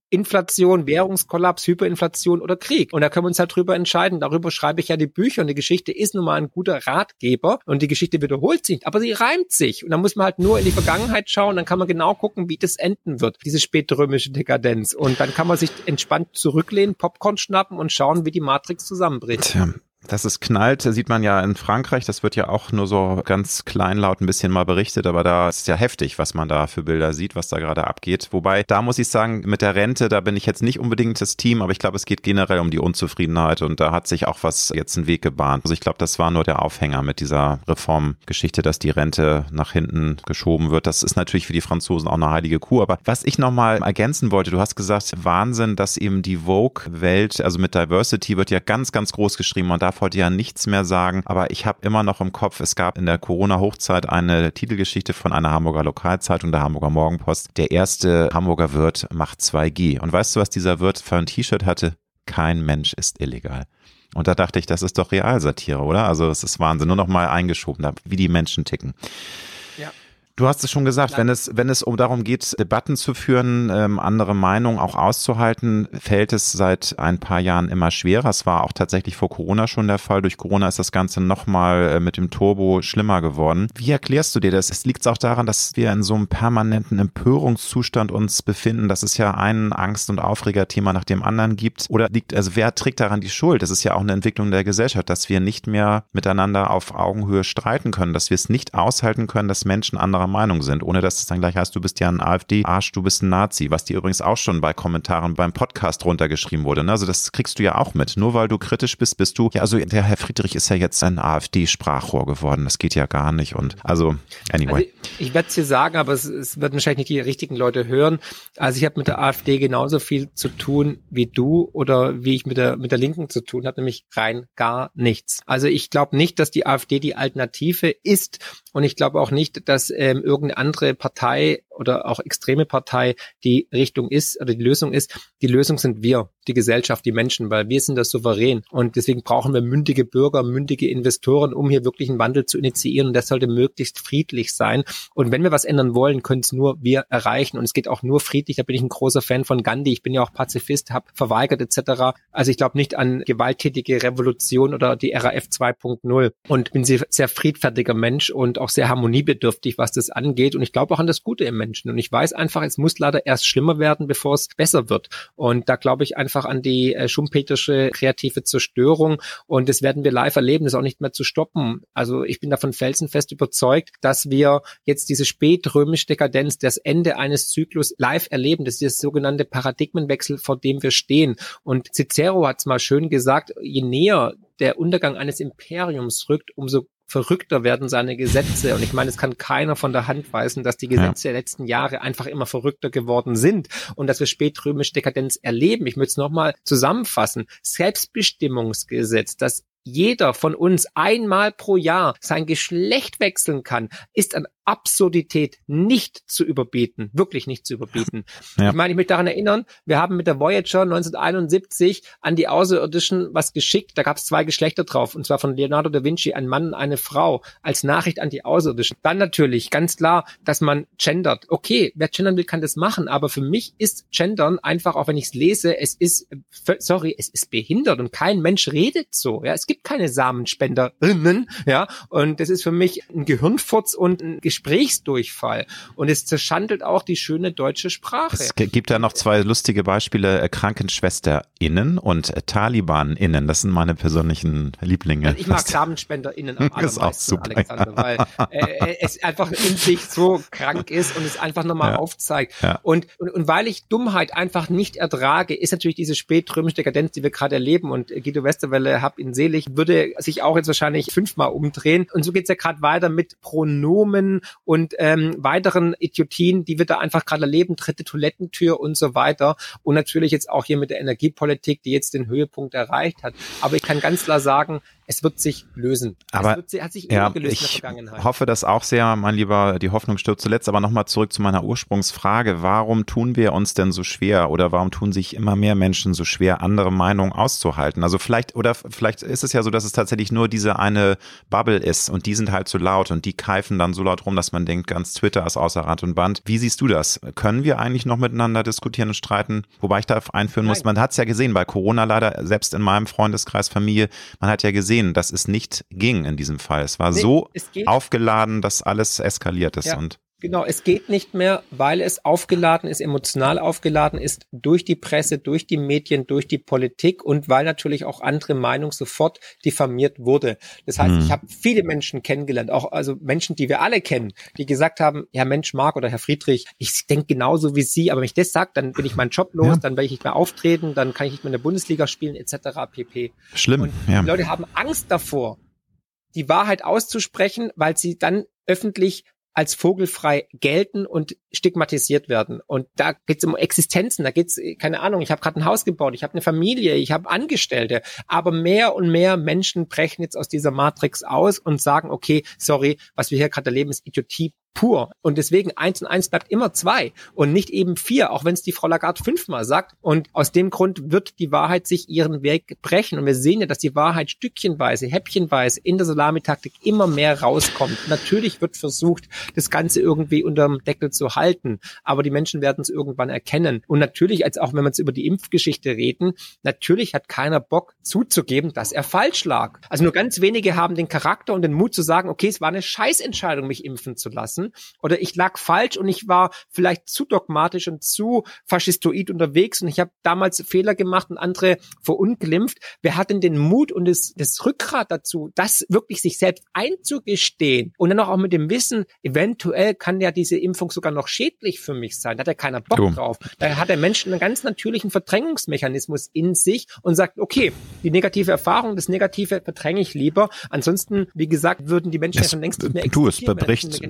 Inflation, Währungskollaps, Hyperinflation oder Krieg. Und da können wir uns halt drüber entscheiden. Darüber schreibe ich ja die Bücher und die Geschichte ist nun mal ein guter Ratgeber und die Geschichte wiederholt sich, aber sie reimt sich. Und dann muss man halt nur in die Vergangenheit schauen, dann kann man genau gucken, wie das enden wird, diese spätrömische Dekadenz. Und dann kann man sich entspannt zurücklehnen, Popcorn schnappen und schauen, wie die Matrix zusammenbricht. Tja. Dass es knallt, sieht man ja in Frankreich. Das wird ja auch nur so ganz kleinlaut ein bisschen mal berichtet, aber da ist ja heftig, was man da für Bilder sieht, was da gerade abgeht. Wobei, da muss ich sagen, mit der Rente, da bin ich jetzt nicht unbedingt das Team, aber ich glaube, es geht generell um die Unzufriedenheit und da hat sich auch was jetzt einen Weg gebahnt. Also ich glaube, das war nur der Aufhänger mit dieser Reformgeschichte, dass die Rente nach hinten geschoben wird. Das ist natürlich für die Franzosen auch eine heilige Kuh. Aber was ich nochmal ergänzen wollte, du hast gesagt, Wahnsinn, dass eben die Vogue-Welt, also mit Diversity wird ja ganz, ganz groß geschrieben und darf heute ja nichts mehr sagen. Aber ich habe immer noch im Kopf, es gab in der Corona-Hochzeit eine Titelgeschichte von einer Hamburger Lokalzeitung, der Hamburger Morgenpost. Der erste Hamburger Wirt macht 2G. Und weißt du, was dieser Wirt für ein T-Shirt hatte? Kein Mensch ist illegal. Und da dachte ich, das ist doch Realsatire, oder? Also es ist Wahnsinn. Nur noch mal eingeschoben, wie die Menschen ticken. Du hast es schon gesagt, wenn es, wenn es um darum geht, Debatten zu führen, ähm, andere Meinungen auch auszuhalten, fällt es seit ein paar Jahren immer schwerer. Es war auch tatsächlich vor Corona schon der Fall. Durch Corona ist das Ganze nochmal äh, mit dem Turbo schlimmer geworden. Wie erklärst du dir das? Es liegt auch daran, dass wir in so einem permanenten Empörungszustand uns befinden, dass es ja ein Angst- und Aufregerthema nach dem anderen gibt. Oder liegt, also wer trägt daran die Schuld? Das ist ja auch eine Entwicklung der Gesellschaft, dass wir nicht mehr miteinander auf Augenhöhe streiten können, dass wir es nicht aushalten können, dass Menschen anderer Meinung sind, ohne dass es dann gleich heißt, du bist ja ein AfD-Arsch, du bist ein Nazi, was dir übrigens auch schon bei Kommentaren beim Podcast runtergeschrieben wurde. Ne? Also das kriegst du ja auch mit. Nur weil du kritisch bist, bist du, ja, also der Herr Friedrich ist ja jetzt ein AfD-Sprachrohr geworden. Das geht ja gar nicht. Und also, anyway. Also ich werde es dir sagen, aber es, es wird wahrscheinlich nicht die richtigen Leute hören. Also ich habe mit der AfD genauso viel zu tun wie du oder wie ich mit der mit der Linken zu tun habe, nämlich rein gar nichts. Also ich glaube nicht, dass die AfD die Alternative ist und ich glaube auch nicht, dass ähm, irgendeine andere Partei oder auch extreme Partei die Richtung ist oder die Lösung ist. Die Lösung sind wir, die Gesellschaft, die Menschen, weil wir sind das souverän und deswegen brauchen wir mündige Bürger, mündige Investoren, um hier wirklich einen Wandel zu initiieren und das sollte möglichst friedlich sein. Und wenn wir was ändern wollen, können es nur wir erreichen und es geht auch nur friedlich. Da bin ich ein großer Fan von Gandhi. Ich bin ja auch Pazifist, habe verweigert etc. Also ich glaube nicht an gewalttätige Revolution oder die RAF 2.0 und bin sehr, friedfertiger Mensch und auch sehr harmoniebedürftig, was das angeht. Und ich glaube auch an das Gute im Menschen. Und ich weiß einfach, es muss leider erst schlimmer werden, bevor es besser wird. Und da glaube ich einfach an die äh, schumpeterische kreative Zerstörung. Und das werden wir live erleben, das ist auch nicht mehr zu stoppen. Also ich bin davon felsenfest überzeugt, dass wir jetzt diese spätrömische Dekadenz, das Ende eines Zyklus live erleben. Das ist das sogenannte Paradigmenwechsel, vor dem wir stehen. Und Cicero hat es mal schön gesagt, je näher der Untergang eines Imperiums rückt, umso verrückter werden seine Gesetze. Und ich meine, es kann keiner von der Hand weisen, dass die Gesetze ja. der letzten Jahre einfach immer verrückter geworden sind und dass wir spätrömische Dekadenz erleben. Ich möchte es nochmal zusammenfassen. Selbstbestimmungsgesetz, das jeder von uns einmal pro Jahr sein Geschlecht wechseln kann, ist an Absurdität nicht zu überbieten, wirklich nicht zu überbieten. Ja. Ich meine, ich möchte daran erinnern, wir haben mit der Voyager 1971 an die Außerirdischen was geschickt, da gab es zwei Geschlechter drauf, und zwar von Leonardo da Vinci, ein Mann und eine Frau, als Nachricht an die Außerirdischen. Dann natürlich ganz klar, dass man gendert. Okay, wer gendern will, kann das machen, aber für mich ist gendern einfach, auch wenn ich es lese, es ist, sorry, es ist behindert und kein Mensch redet so. Ja, es gibt keine Samenspenderinnen, ja, und das ist für mich ein Gehirnfurz und ein Gesprächsdurchfall. Und es zerschandelt auch die schöne deutsche Sprache. Es gibt da noch zwei lustige Beispiele, äh, KrankenschwesterInnen und äh, TalibanInnen. Das sind meine persönlichen Lieblinge. Also ich mag SamenspenderInnen am allermeisten, ist auch super, Alexander, weil äh, es einfach in sich so krank ist und es einfach nochmal ja. aufzeigt. Ja. Und, und, und weil ich Dummheit einfach nicht ertrage, ist natürlich diese spätrömische Dekadenz, die wir gerade erleben. Und Guido Westerwelle, hab ihn selig, würde sich auch jetzt wahrscheinlich fünfmal umdrehen. Und so geht's ja gerade weiter mit Pronomen und ähm, weiteren Idiotien, die wir da einfach gerade erleben, dritte Toilettentür und so weiter. Und natürlich jetzt auch hier mit der Energiepolitik, die jetzt den Höhepunkt erreicht hat. Aber ich kann ganz klar sagen, es wird sich lösen. Aber wird, hat sich ja, gelöst ich hoffe das auch sehr, mein Lieber, die Hoffnung stirbt zuletzt. Aber nochmal zurück zu meiner Ursprungsfrage. Warum tun wir uns denn so schwer oder warum tun sich immer mehr Menschen so schwer, andere Meinungen auszuhalten? Also vielleicht, oder vielleicht ist es ja so, dass es tatsächlich nur diese eine Bubble ist und die sind halt so laut und die keifen dann so laut rum, dass man denkt, ganz Twitter ist außer Rand und Band. Wie siehst du das? Können wir eigentlich noch miteinander diskutieren und streiten? Wobei ich da einführen Nein. muss, man hat es ja gesehen bei Corona leider, selbst in meinem Freundeskreis, Familie, man hat ja gesehen, gesehen, dass es nicht ging in diesem Fall. Es war nee, so es aufgeladen, dass alles eskaliert ist. Ja. Und Genau, es geht nicht mehr, weil es aufgeladen ist, emotional aufgeladen ist durch die Presse, durch die Medien, durch die Politik und weil natürlich auch andere Meinung sofort diffamiert wurde. Das heißt, hm. ich habe viele Menschen kennengelernt, auch also Menschen, die wir alle kennen, die gesagt haben, Herr Mensch Mark oder Herr Friedrich, ich denke genauso wie Sie, aber wenn ich das sage, dann bin ich meinen Job los, ja. dann werde ich nicht mehr auftreten, dann kann ich nicht mehr in der Bundesliga spielen, etc. pp. Schlimm. Und ja. die Leute haben Angst davor, die Wahrheit auszusprechen, weil sie dann öffentlich als vogelfrei gelten und stigmatisiert werden. Und da geht's um Existenzen, da geht's, keine Ahnung, ich habe gerade ein Haus gebaut, ich habe eine Familie, ich habe Angestellte, aber mehr und mehr Menschen brechen jetzt aus dieser Matrix aus und sagen, okay, sorry, was wir hier gerade erleben, ist Idiotie pur. Und deswegen eins und eins bleibt immer zwei und nicht eben vier, auch wenn es die Frau Lagarde fünfmal sagt. Und aus dem Grund wird die Wahrheit sich ihren Weg brechen. Und wir sehen ja, dass die Wahrheit stückchenweise, häppchenweise in der Salamitaktik immer mehr rauskommt. Natürlich wird versucht, das Ganze irgendwie unterm Deckel zu halten, aber die Menschen werden es irgendwann erkennen. Und natürlich, als auch wenn wir jetzt über die Impfgeschichte reden, natürlich hat keiner Bock zuzugeben, dass er falsch lag. Also nur ganz wenige haben den Charakter und den Mut zu sagen, okay, es war eine Scheißentscheidung, mich impfen zu lassen lassen oder ich lag falsch und ich war vielleicht zu dogmatisch und zu faschistoid unterwegs und ich habe damals Fehler gemacht und andere verunglimpft. Wer hat denn den Mut und das, das Rückgrat dazu, das wirklich sich selbst einzugestehen und dann auch mit dem Wissen, eventuell kann ja diese Impfung sogar noch schädlich für mich sein. Da hat ja keiner Bock du. drauf. Da hat der Mensch einen ganz natürlichen Verdrängungsmechanismus in sich und sagt, okay, die negative Erfahrung, das Negative verdränge ich lieber. Ansonsten, wie gesagt, würden die Menschen es, ja schon längst nicht mehr existieren. Du, es bebricht,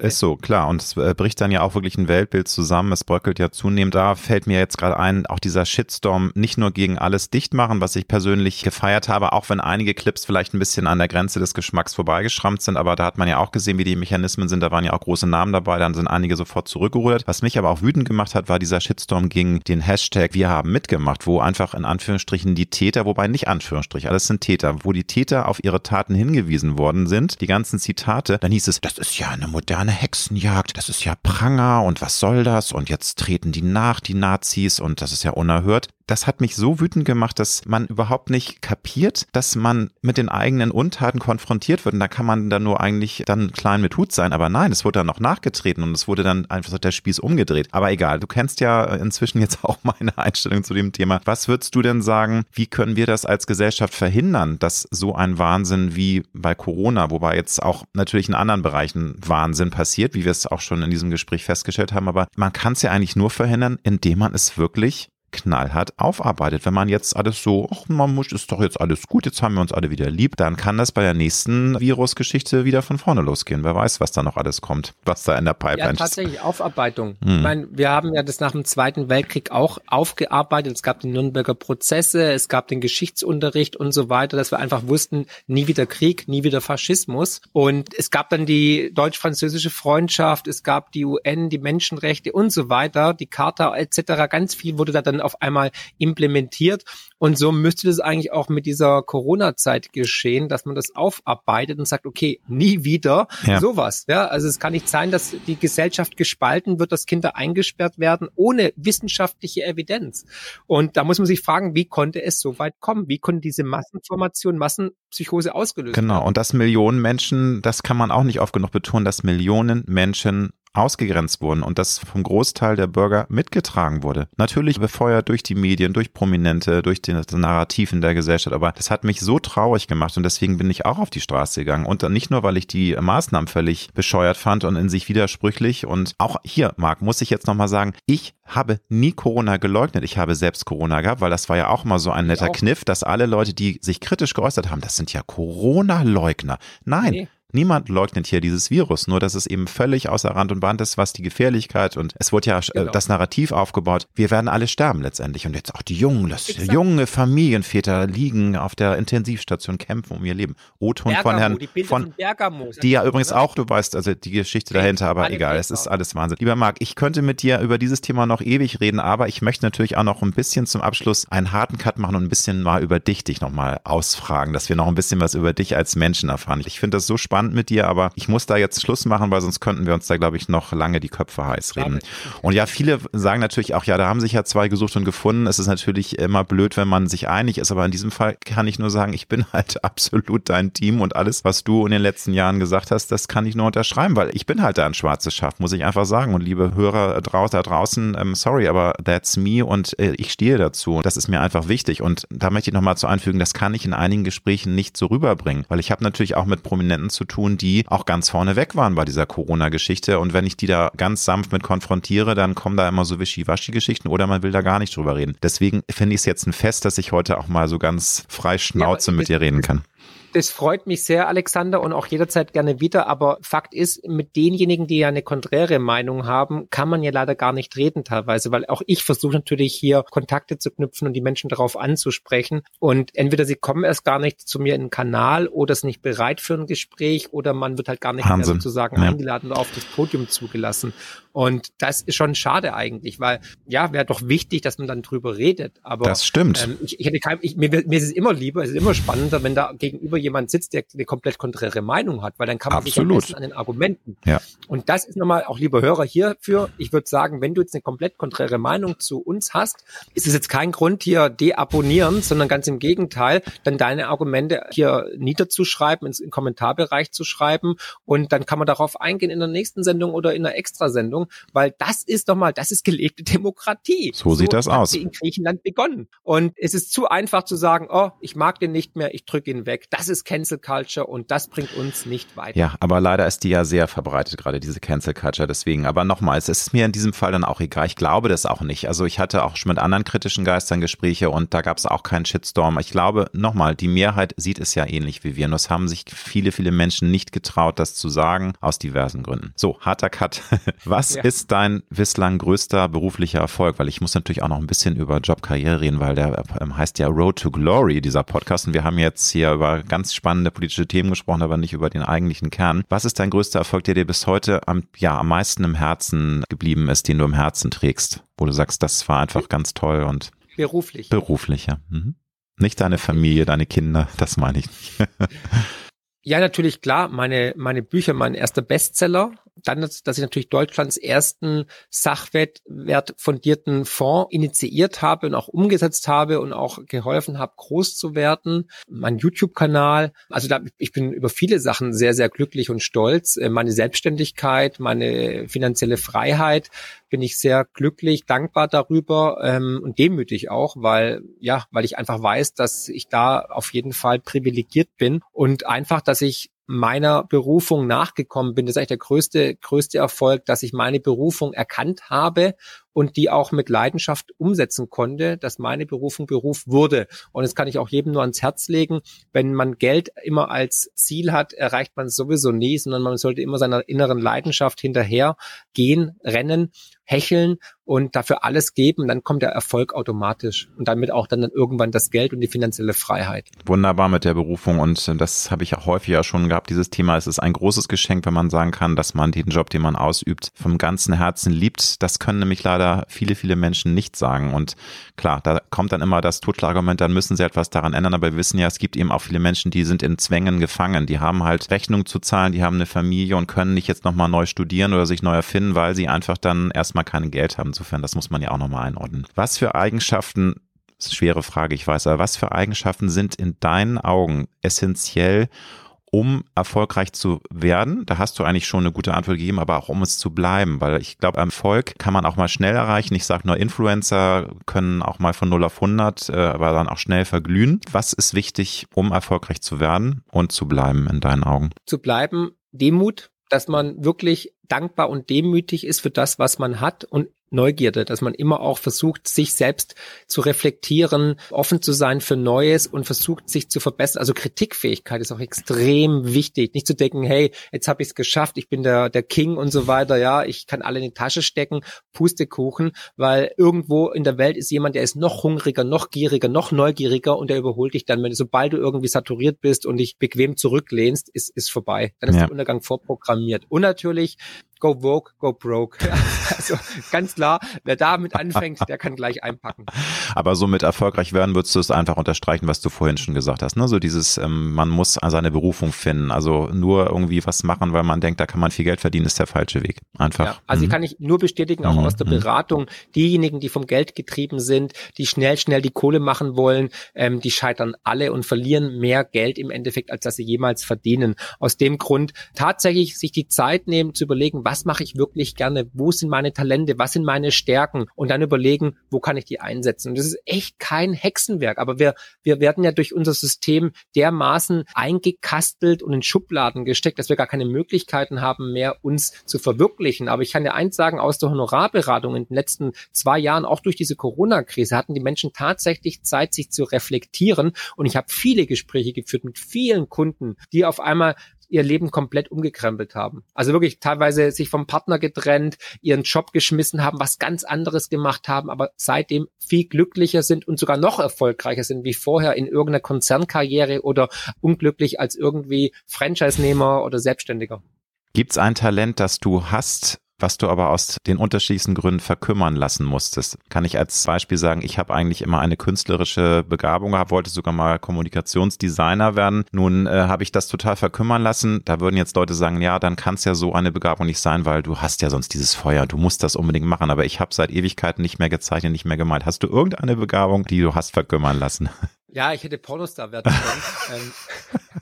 ist so, klar. Und es äh, bricht dann ja auch wirklich ein Weltbild zusammen. Es bröckelt ja zunehmend. Da fällt mir jetzt gerade ein, auch dieser Shitstorm nicht nur gegen alles dicht machen, was ich persönlich gefeiert habe, auch wenn einige Clips vielleicht ein bisschen an der Grenze des Geschmacks vorbeigeschrammt sind. Aber da hat man ja auch gesehen, wie die Mechanismen sind. Da waren ja auch große Namen dabei. Dann sind einige sofort zurückgerudert. Was mich aber auch wütend gemacht hat, war dieser Shitstorm gegen den Hashtag Wir haben mitgemacht, wo einfach in Anführungsstrichen die Täter, wobei nicht Anführungsstrich, alles sind Täter, wo die Täter auf ihre Taten hingewiesen worden sind, die ganzen Zitate, dann hieß es, das ist ja eine moderne eine Hexenjagd, das ist ja Pranger und was soll das? Und jetzt treten die nach, die Nazis und das ist ja unerhört das hat mich so wütend gemacht, dass man überhaupt nicht kapiert, dass man mit den eigenen Untaten konfrontiert wird. Und da kann man dann nur eigentlich dann klein mit Hut sein. Aber nein, es wurde dann noch nachgetreten und es wurde dann einfach der Spieß umgedreht. Aber egal, du kennst ja inzwischen jetzt auch meine Einstellung zu dem Thema. Was würdest du denn sagen, wie können wir das als Gesellschaft verhindern, dass so ein Wahnsinn wie bei Corona, wobei jetzt auch natürlich in anderen Bereichen Wahnsinn passiert, wie wir es auch schon in diesem Gespräch festgestellt haben, aber man kann es ja eigentlich nur verhindern, indem man es wirklich knallhart aufarbeitet. Wenn man jetzt alles so, ach, man muss, ist doch jetzt alles gut, jetzt haben wir uns alle wieder lieb, dann kann das bei der nächsten Virusgeschichte wieder von vorne losgehen. Wer weiß, was da noch alles kommt, was da in der Pipeline ist. Ja, tatsächlich Aufarbeitung. Hm. Ich meine, wir haben ja das nach dem Zweiten Weltkrieg auch aufgearbeitet. Es gab die Nürnberger Prozesse, es gab den Geschichtsunterricht und so weiter, dass wir einfach wussten, nie wieder Krieg, nie wieder Faschismus. Und es gab dann die deutsch-französische Freundschaft, es gab die UN, die Menschenrechte und so weiter, die Charta etc. Ganz viel wurde da dann auf einmal implementiert. Und so müsste das eigentlich auch mit dieser Corona-Zeit geschehen, dass man das aufarbeitet und sagt, okay, nie wieder ja. sowas. Ja, also es kann nicht sein, dass die Gesellschaft gespalten wird, dass Kinder eingesperrt werden ohne wissenschaftliche Evidenz. Und da muss man sich fragen, wie konnte es so weit kommen? Wie konnte diese Massenformation, Massenpsychose ausgelöst genau. werden? Genau. Und dass Millionen Menschen, das kann man auch nicht oft genug betonen, dass Millionen Menschen ausgegrenzt wurden und das vom Großteil der Bürger mitgetragen wurde. Natürlich befeuert durch die Medien, durch Prominente, durch den Narrativ in der Gesellschaft, aber das hat mich so traurig gemacht und deswegen bin ich auch auf die Straße gegangen und nicht nur, weil ich die Maßnahmen völlig bescheuert fand und in sich widersprüchlich und auch hier, Marc, muss ich jetzt nochmal sagen, ich habe nie Corona geleugnet. Ich habe selbst Corona gehabt, weil das war ja auch mal so ein netter Kniff, dass alle Leute, die sich kritisch geäußert haben, das sind ja Corona-Leugner. Nein, nee. Niemand leugnet hier dieses Virus, nur dass es eben völlig außer Rand und Band ist, was die Gefährlichkeit und es wurde ja äh, genau. das Narrativ aufgebaut, wir werden alle sterben letztendlich und jetzt auch die jungen, das, junge Familienväter liegen auf der Intensivstation, kämpfen um ihr Leben. O-Ton von Herrn die von, von die ja übrigens auch, du weißt, also die Geschichte dahinter, aber egal, es ist alles Wahnsinn. Lieber Marc, ich könnte mit dir über dieses Thema noch ewig reden, aber ich möchte natürlich auch noch ein bisschen zum Abschluss einen harten Cut machen und ein bisschen mal über dich dich nochmal ausfragen, dass wir noch ein bisschen was über dich als Menschen erfahren. Ich finde das so spannend spannend mit dir, aber ich muss da jetzt Schluss machen, weil sonst könnten wir uns da, glaube ich, noch lange die Köpfe heiß reden. Und ja, viele sagen natürlich auch, ja, da haben sich ja zwei gesucht und gefunden. Es ist natürlich immer blöd, wenn man sich einig ist, aber in diesem Fall kann ich nur sagen, ich bin halt absolut dein Team und alles, was du in den letzten Jahren gesagt hast, das kann ich nur unterschreiben, weil ich bin halt da ein schwarzes Schaf, muss ich einfach sagen. Und liebe Hörer da draußen, ähm, sorry, aber that's me und äh, ich stehe dazu. Das ist mir einfach wichtig. Und da möchte ich nochmal zu einfügen, das kann ich in einigen Gesprächen nicht so rüberbringen, weil ich habe natürlich auch mit Prominenten zu tun, die auch ganz vorne weg waren bei dieser Corona-Geschichte. Und wenn ich die da ganz sanft mit konfrontiere, dann kommen da immer so Wischiwaschi-Geschichten oder man will da gar nicht drüber reden. Deswegen finde ich es jetzt ein Fest, dass ich heute auch mal so ganz frei Schnauze ja, mit dir reden kann. Das freut mich sehr, Alexander, und auch jederzeit gerne wieder. Aber Fakt ist, mit denjenigen, die ja eine konträre Meinung haben, kann man ja leider gar nicht reden teilweise, weil auch ich versuche natürlich hier Kontakte zu knüpfen und die Menschen darauf anzusprechen. Und entweder sie kommen erst gar nicht zu mir in den Kanal oder sind nicht bereit für ein Gespräch oder man wird halt gar nicht Wahnsinn. mehr sozusagen ja. eingeladen oder auf das Podium zugelassen. Und das ist schon schade eigentlich, weil ja, wäre doch wichtig, dass man dann drüber redet. Aber das stimmt. Ähm, ich, ich hätte kein, ich, mir, mir ist es immer lieber, es ist immer spannender, wenn da gegenüber jemand sitzt, der eine komplett konträre Meinung hat, weil dann kann man Absolut. sich am an den Argumenten. Ja. Und das ist nochmal auch lieber Hörer hierfür. Ich würde sagen, wenn du jetzt eine komplett konträre Meinung zu uns hast, ist es jetzt kein Grund hier deabonnieren, sondern ganz im Gegenteil, dann deine Argumente hier niederzuschreiben, ins, Kommentarbereich zu schreiben und dann kann man darauf eingehen in der nächsten Sendung oder in der Extrasendung, weil das ist doch mal, das ist gelebte Demokratie. So, so sieht das aus. in Griechenland begonnen. Und es ist zu einfach zu sagen, oh, ich mag den nicht mehr, ich drücke ihn weg. Das ist Cancel Cancel Culture und das bringt uns nicht weiter. Ja, aber leider ist die ja sehr verbreitet, gerade diese Cancel Culture. Deswegen, aber nochmals, es ist mir in diesem Fall dann auch egal. Ich glaube das auch nicht. Also ich hatte auch schon mit anderen kritischen Geistern Gespräche und da gab es auch keinen Shitstorm. Ich glaube, nochmal, die Mehrheit sieht es ja ähnlich wie wir. Nur es haben sich viele, viele Menschen nicht getraut, das zu sagen, aus diversen Gründen. So, harter Cut. Was ja. ist dein bislang größter beruflicher Erfolg? Weil ich muss natürlich auch noch ein bisschen über Jobkarriere reden, weil der ähm, heißt ja Road to Glory, dieser Podcast. Und wir haben jetzt hier über ganz spannende spannende politische Themen gesprochen, aber nicht über den eigentlichen Kern. Was ist dein größter Erfolg, der dir bis heute am, ja, am meisten im Herzen geblieben ist, den du im Herzen trägst, wo du sagst, das war einfach ganz toll und beruflich. Beruflich, ja. Mhm. Nicht deine Familie, deine Kinder, das meine ich nicht. Ja, natürlich klar. Meine, meine Bücher, mein erster Bestseller Dann, dass ich natürlich Deutschlands ersten sachwertfundierten Fonds initiiert habe und auch umgesetzt habe und auch geholfen habe, groß zu werden. Mein YouTube-Kanal. Also da, ich bin über viele Sachen sehr, sehr glücklich und stolz. Äh, meine Selbstständigkeit, meine finanzielle Freiheit bin ich sehr glücklich, dankbar darüber ähm, und demütig auch, weil ja, weil ich einfach weiß, dass ich da auf jeden Fall privilegiert bin und einfach, dass ich meiner Berufung nachgekommen bin. Das ist eigentlich der größte, größte Erfolg, dass ich meine Berufung erkannt habe und die auch mit Leidenschaft umsetzen konnte, dass meine Berufung Beruf wurde. Und das kann ich auch jedem nur ans Herz legen. Wenn man Geld immer als Ziel hat, erreicht man es sowieso nie, sondern man sollte immer seiner inneren Leidenschaft hinterher gehen, rennen, hecheln und dafür alles geben, dann kommt der Erfolg automatisch und damit auch dann, dann irgendwann das Geld und die finanzielle Freiheit. Wunderbar mit der Berufung und das habe ich auch häufiger schon gehabt, dieses Thema. Es ist ein großes Geschenk, wenn man sagen kann, dass man den Job, den man ausübt, vom ganzen Herzen liebt. Das können nämlich leider viele, viele Menschen nicht sagen. Und klar, da kommt dann immer das Totschlagargument, dann müssen sie etwas daran ändern, aber wir wissen ja, es gibt eben auch viele Menschen, die sind in Zwängen gefangen, die haben halt Rechnungen zu zahlen, die haben eine Familie und können nicht jetzt nochmal neu studieren oder sich neu erfinden, weil sie einfach dann erstmal kein Geld haben. Insofern, das muss man ja auch nochmal einordnen. Was für Eigenschaften, das ist eine schwere Frage, ich weiß, aber was für Eigenschaften sind in deinen Augen essentiell, um erfolgreich zu werden? Da hast du eigentlich schon eine gute Antwort gegeben, aber auch um es zu bleiben, weil ich glaube, Erfolg kann man auch mal schnell erreichen. Ich sage nur, Influencer können auch mal von 0 auf 100, äh, aber dann auch schnell verglühen. Was ist wichtig, um erfolgreich zu werden und zu bleiben in deinen Augen? Zu bleiben, Demut, dass man wirklich dankbar und demütig ist für das, was man hat und Neugierde, dass man immer auch versucht, sich selbst zu reflektieren, offen zu sein für Neues und versucht, sich zu verbessern. Also Kritikfähigkeit ist auch extrem wichtig. Nicht zu denken, hey, jetzt habe ich es geschafft, ich bin der, der King und so weiter, ja, ich kann alle in die Tasche stecken, Pustekuchen, weil irgendwo in der Welt ist jemand, der ist noch hungriger, noch gieriger, noch neugieriger und der überholt dich dann, wenn sobald du irgendwie saturiert bist und dich bequem zurücklehnst, ist, ist vorbei. Dann ist ja. der Untergang vorprogrammiert. Und natürlich go woke, go broke. also ganz klar, wer damit anfängt, der kann gleich einpacken. Aber so mit erfolgreich werden würdest du es einfach unterstreichen, was du vorhin schon gesagt hast. Ne? So dieses, ähm, man muss seine Berufung finden. Also nur irgendwie was machen, weil man denkt, da kann man viel Geld verdienen, ist der falsche Weg. Einfach. Ja, also mhm. kann ich nur bestätigen, auch mhm. aus der mhm. Beratung, diejenigen, die vom Geld getrieben sind, die schnell, schnell die Kohle machen wollen, ähm, die scheitern alle und verlieren mehr Geld im Endeffekt, als dass sie jemals verdienen. Aus dem Grund tatsächlich sich die Zeit nehmen zu überlegen, was mache ich wirklich gerne, wo sind meine Talente, was sind meine Stärken und dann überlegen, wo kann ich die einsetzen. Und das ist echt kein Hexenwerk, aber wir, wir werden ja durch unser System dermaßen eingekastelt und in Schubladen gesteckt, dass wir gar keine Möglichkeiten haben mehr, uns zu verwirklichen. Aber ich kann dir eins sagen, aus der Honorarberatung in den letzten zwei Jahren, auch durch diese Corona-Krise, hatten die Menschen tatsächlich Zeit, sich zu reflektieren. Und ich habe viele Gespräche geführt mit vielen Kunden, die auf einmal ihr Leben komplett umgekrempelt haben. Also wirklich teilweise sich vom Partner getrennt, ihren Job geschmissen haben, was ganz anderes gemacht haben, aber seitdem viel glücklicher sind und sogar noch erfolgreicher sind wie vorher in irgendeiner Konzernkarriere oder unglücklich als irgendwie Franchise-Nehmer oder Selbstständiger. Gibt es ein Talent, das du hast, was du aber aus den unterschiedlichsten Gründen verkümmern lassen musstest. Kann ich als Beispiel sagen, ich habe eigentlich immer eine künstlerische Begabung gehabt, wollte sogar mal Kommunikationsdesigner werden. Nun äh, habe ich das total verkümmern lassen. Da würden jetzt Leute sagen, ja, dann kann es ja so eine Begabung nicht sein, weil du hast ja sonst dieses Feuer, du musst das unbedingt machen. Aber ich habe seit Ewigkeiten nicht mehr gezeichnet, nicht mehr gemalt. Hast du irgendeine Begabung, die du hast verkümmern lassen? Ja, ich hätte Pornostar werden können. ähm.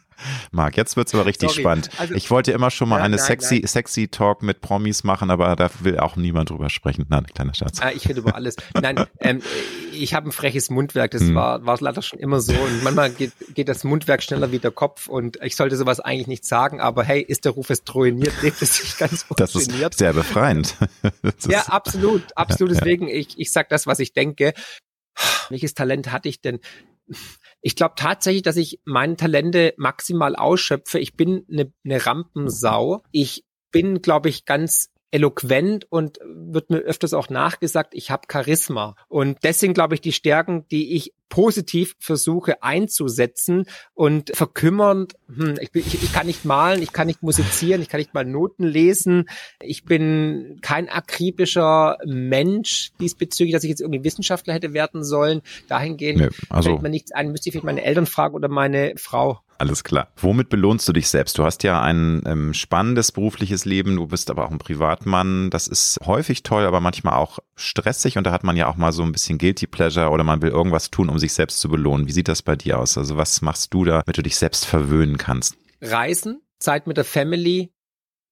Marc, jetzt wird's aber richtig Sorry. spannend. Also, ich wollte immer schon mal ja, eine nein, sexy, nein. sexy Talk mit Promis machen, aber da will auch niemand drüber sprechen. Nein, kleiner Schatz. Ah, ich rede über alles. Nein, ähm, ich habe ein freches Mundwerk. Das hm. war, war leider schon immer so. Und manchmal geht, geht das Mundwerk schneller wie der Kopf. Und ich sollte sowas eigentlich nicht sagen. Aber hey, ist der Ruf es ruiniert, lebt es sich ganz Das ist sehr befreiend. ja, absolut, absolut. Deswegen, ich, ich sag das, was ich denke. Welches Talent hatte ich denn? Ich glaube tatsächlich, dass ich meine Talente maximal ausschöpfe. Ich bin eine, eine Rampensau. Ich bin, glaube ich, ganz eloquent und wird mir öfters auch nachgesagt, ich habe Charisma. Und sind, glaube ich, die Stärken, die ich positiv versuche einzusetzen und verkümmernd, hm, ich, bin, ich, ich kann nicht malen, ich kann nicht musizieren, ich kann nicht mal Noten lesen, ich bin kein akribischer Mensch diesbezüglich, dass ich jetzt irgendwie Wissenschaftler hätte werden sollen. Dahingehend nee, also, fällt mir nichts ein, müsste ich vielleicht meine Eltern fragen oder meine Frau. Alles klar. Womit belohnst du dich selbst? Du hast ja ein ähm, spannendes berufliches Leben, du bist aber auch ein Privatmann. Das ist häufig toll, aber manchmal auch stressig und da hat man ja auch mal so ein bisschen Guilty Pleasure oder man will irgendwas tun, um sich selbst zu belohnen. Wie sieht das bei dir aus? Also was machst du da, damit du dich selbst verwöhnen kannst? Reisen, Zeit mit der Family,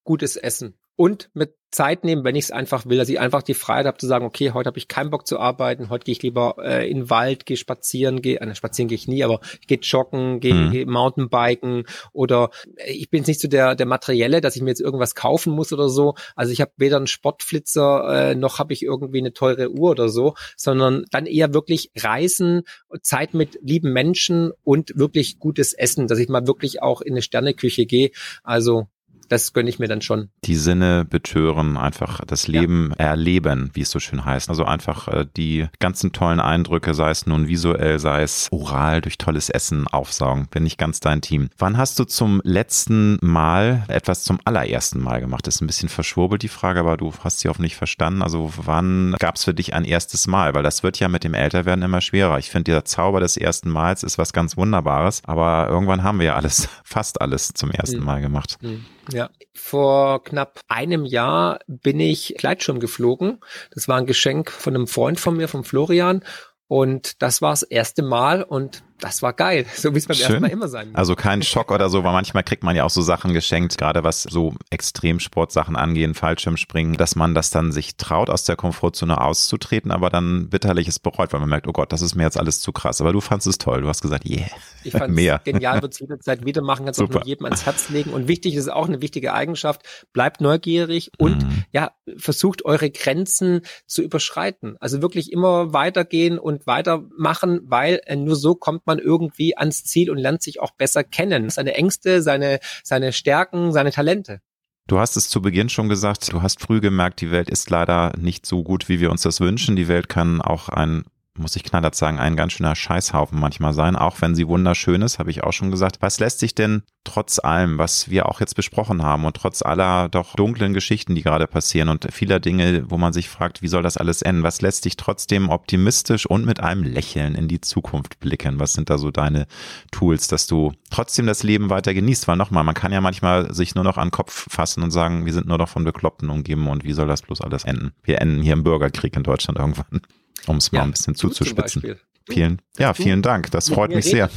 gutes Essen und mit Zeit nehmen, wenn ich es einfach will, dass ich einfach die Freiheit habe zu sagen, okay, heute habe ich keinen Bock zu arbeiten, heute gehe ich lieber äh, in den Wald, gehe spazieren, gehe, äh, spazieren gehe ich nie, aber ich gehe joggen, gehe mhm. geh Mountainbiken oder äh, ich bin jetzt nicht so der der materielle, dass ich mir jetzt irgendwas kaufen muss oder so. Also ich habe weder einen Sportflitzer äh, noch habe ich irgendwie eine teure Uhr oder so, sondern dann eher wirklich Reisen, Zeit mit lieben Menschen und wirklich gutes Essen, dass ich mal wirklich auch in eine Sterneküche gehe. Also das gönne ich mir dann schon. Die Sinne betören, einfach das Leben ja. erleben, wie es so schön heißt. Also einfach äh, die ganzen tollen Eindrücke, sei es nun visuell, sei es oral durch tolles Essen aufsaugen. Bin ich ganz dein Team. Wann hast du zum letzten Mal etwas zum allerersten Mal gemacht? Das ist ein bisschen verschwurbelt die Frage, aber du hast sie hoffentlich verstanden. Also wann gab es für dich ein erstes Mal? Weil das wird ja mit dem Älterwerden immer schwerer. Ich finde, dieser Zauber des ersten Mals ist was ganz Wunderbares, aber irgendwann haben wir ja alles, fast alles zum ersten mhm. Mal gemacht. Mhm. Ja, vor knapp einem Jahr bin ich Gleitschirm geflogen. Das war ein Geschenk von einem Freund von mir, von Florian. Und das war das erste Mal und das war geil, so wie es beim Schön. ersten Mal immer sein muss. Also kein Schock oder so, weil manchmal kriegt man ja auch so Sachen geschenkt, gerade was so Extremsportsachen angehen, Fallschirmspringen, dass man das dann sich traut, aus der Komfortzone auszutreten, aber dann bitterlich es bereut, weil man merkt, oh Gott, das ist mir jetzt alles zu krass. Aber du fandest es toll, du hast gesagt, yeah, ich fand mehr. genial, wird es jederzeit wieder machen, kannst auch jedem ans Herz legen. Und wichtig ist auch eine wichtige Eigenschaft, bleibt neugierig und mhm. ja, versucht eure Grenzen zu überschreiten. Also wirklich immer weitergehen und weitermachen, weil äh, nur so kommt man man irgendwie ans Ziel und lernt sich auch besser kennen. Seine Ängste, seine, seine Stärken, seine Talente. Du hast es zu Beginn schon gesagt, du hast früh gemerkt, die Welt ist leider nicht so gut, wie wir uns das wünschen. Die Welt kann auch ein muss ich knallhart sagen, ein ganz schöner Scheißhaufen manchmal sein, auch wenn sie wunderschön ist, habe ich auch schon gesagt. Was lässt sich denn trotz allem, was wir auch jetzt besprochen haben und trotz aller doch dunklen Geschichten, die gerade passieren und vieler Dinge, wo man sich fragt, wie soll das alles enden, was lässt dich trotzdem optimistisch und mit einem Lächeln in die Zukunft blicken? Was sind da so deine Tools, dass du trotzdem das Leben weiter genießt? Weil nochmal, man kann ja manchmal sich nur noch an den Kopf fassen und sagen, wir sind nur noch von Bekloppten umgeben und wie soll das bloß alles enden? Wir enden hier im Bürgerkrieg in Deutschland irgendwann um es mal ja, ein bisschen zuzuspitzen. Vielen, ja, vielen Dank. Das freut mich sehr.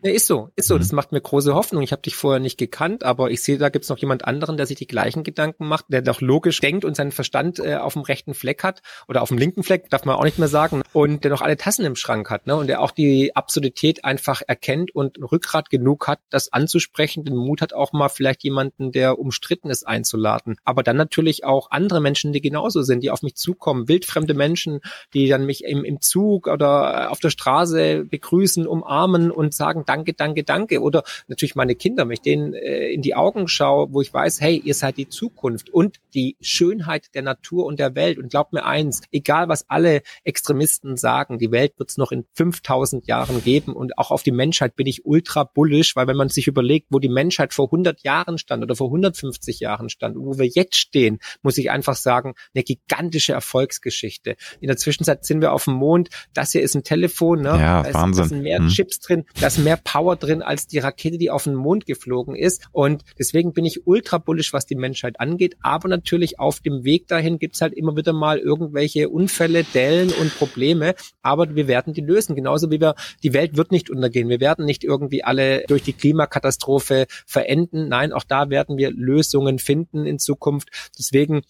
Ja, ist so, ist so. Mhm. Das macht mir große Hoffnung. Ich habe dich vorher nicht gekannt, aber ich sehe, da gibt's noch jemand anderen, der sich die gleichen Gedanken macht, der doch logisch denkt und seinen Verstand äh, auf dem rechten Fleck hat oder auf dem linken Fleck, darf man auch nicht mehr sagen, und der noch alle Tassen im Schrank hat, ne? Und der auch die Absurdität einfach erkennt und Rückgrat genug hat, das anzusprechen, den Mut hat auch mal vielleicht jemanden, der umstritten ist, einzuladen. Aber dann natürlich auch andere Menschen, die genauso sind, die auf mich zukommen, wildfremde Menschen, die dann mich im, im Zug oder auf der Straße begrüßen, umarmen und sagen, danke, danke, danke. Oder natürlich meine Kinder, wenn ich denen äh, in die Augen schaue, wo ich weiß, hey, ihr seid die Zukunft und die Schönheit der Natur und der Welt. Und glaubt mir eins, egal was alle Extremisten sagen, die Welt wird es noch in 5000 Jahren geben und auch auf die Menschheit bin ich ultra bullisch, weil wenn man sich überlegt, wo die Menschheit vor 100 Jahren stand oder vor 150 Jahren stand und wo wir jetzt stehen, muss ich einfach sagen, eine gigantische Erfolgsgeschichte. In der Zwischenzeit sind wir auf dem Mond. Das hier ist ein Telefon, ne? Ja, da, Wahnsinn. da sind mehr hm. Chips drin, da ist mehr Power drin als die Rakete, die auf den Mond geflogen ist. Und deswegen bin ich ultra bullisch, was die Menschheit angeht. Aber natürlich auf dem Weg dahin gibt's halt immer wieder mal irgendwelche Unfälle, Dellen und Probleme. Aber wir werden die lösen. Genauso wie wir, die Welt wird nicht untergehen. Wir werden nicht irgendwie alle durch die Klimakatastrophe verenden. Nein, auch da werden wir Lösungen finden in Zukunft. Deswegen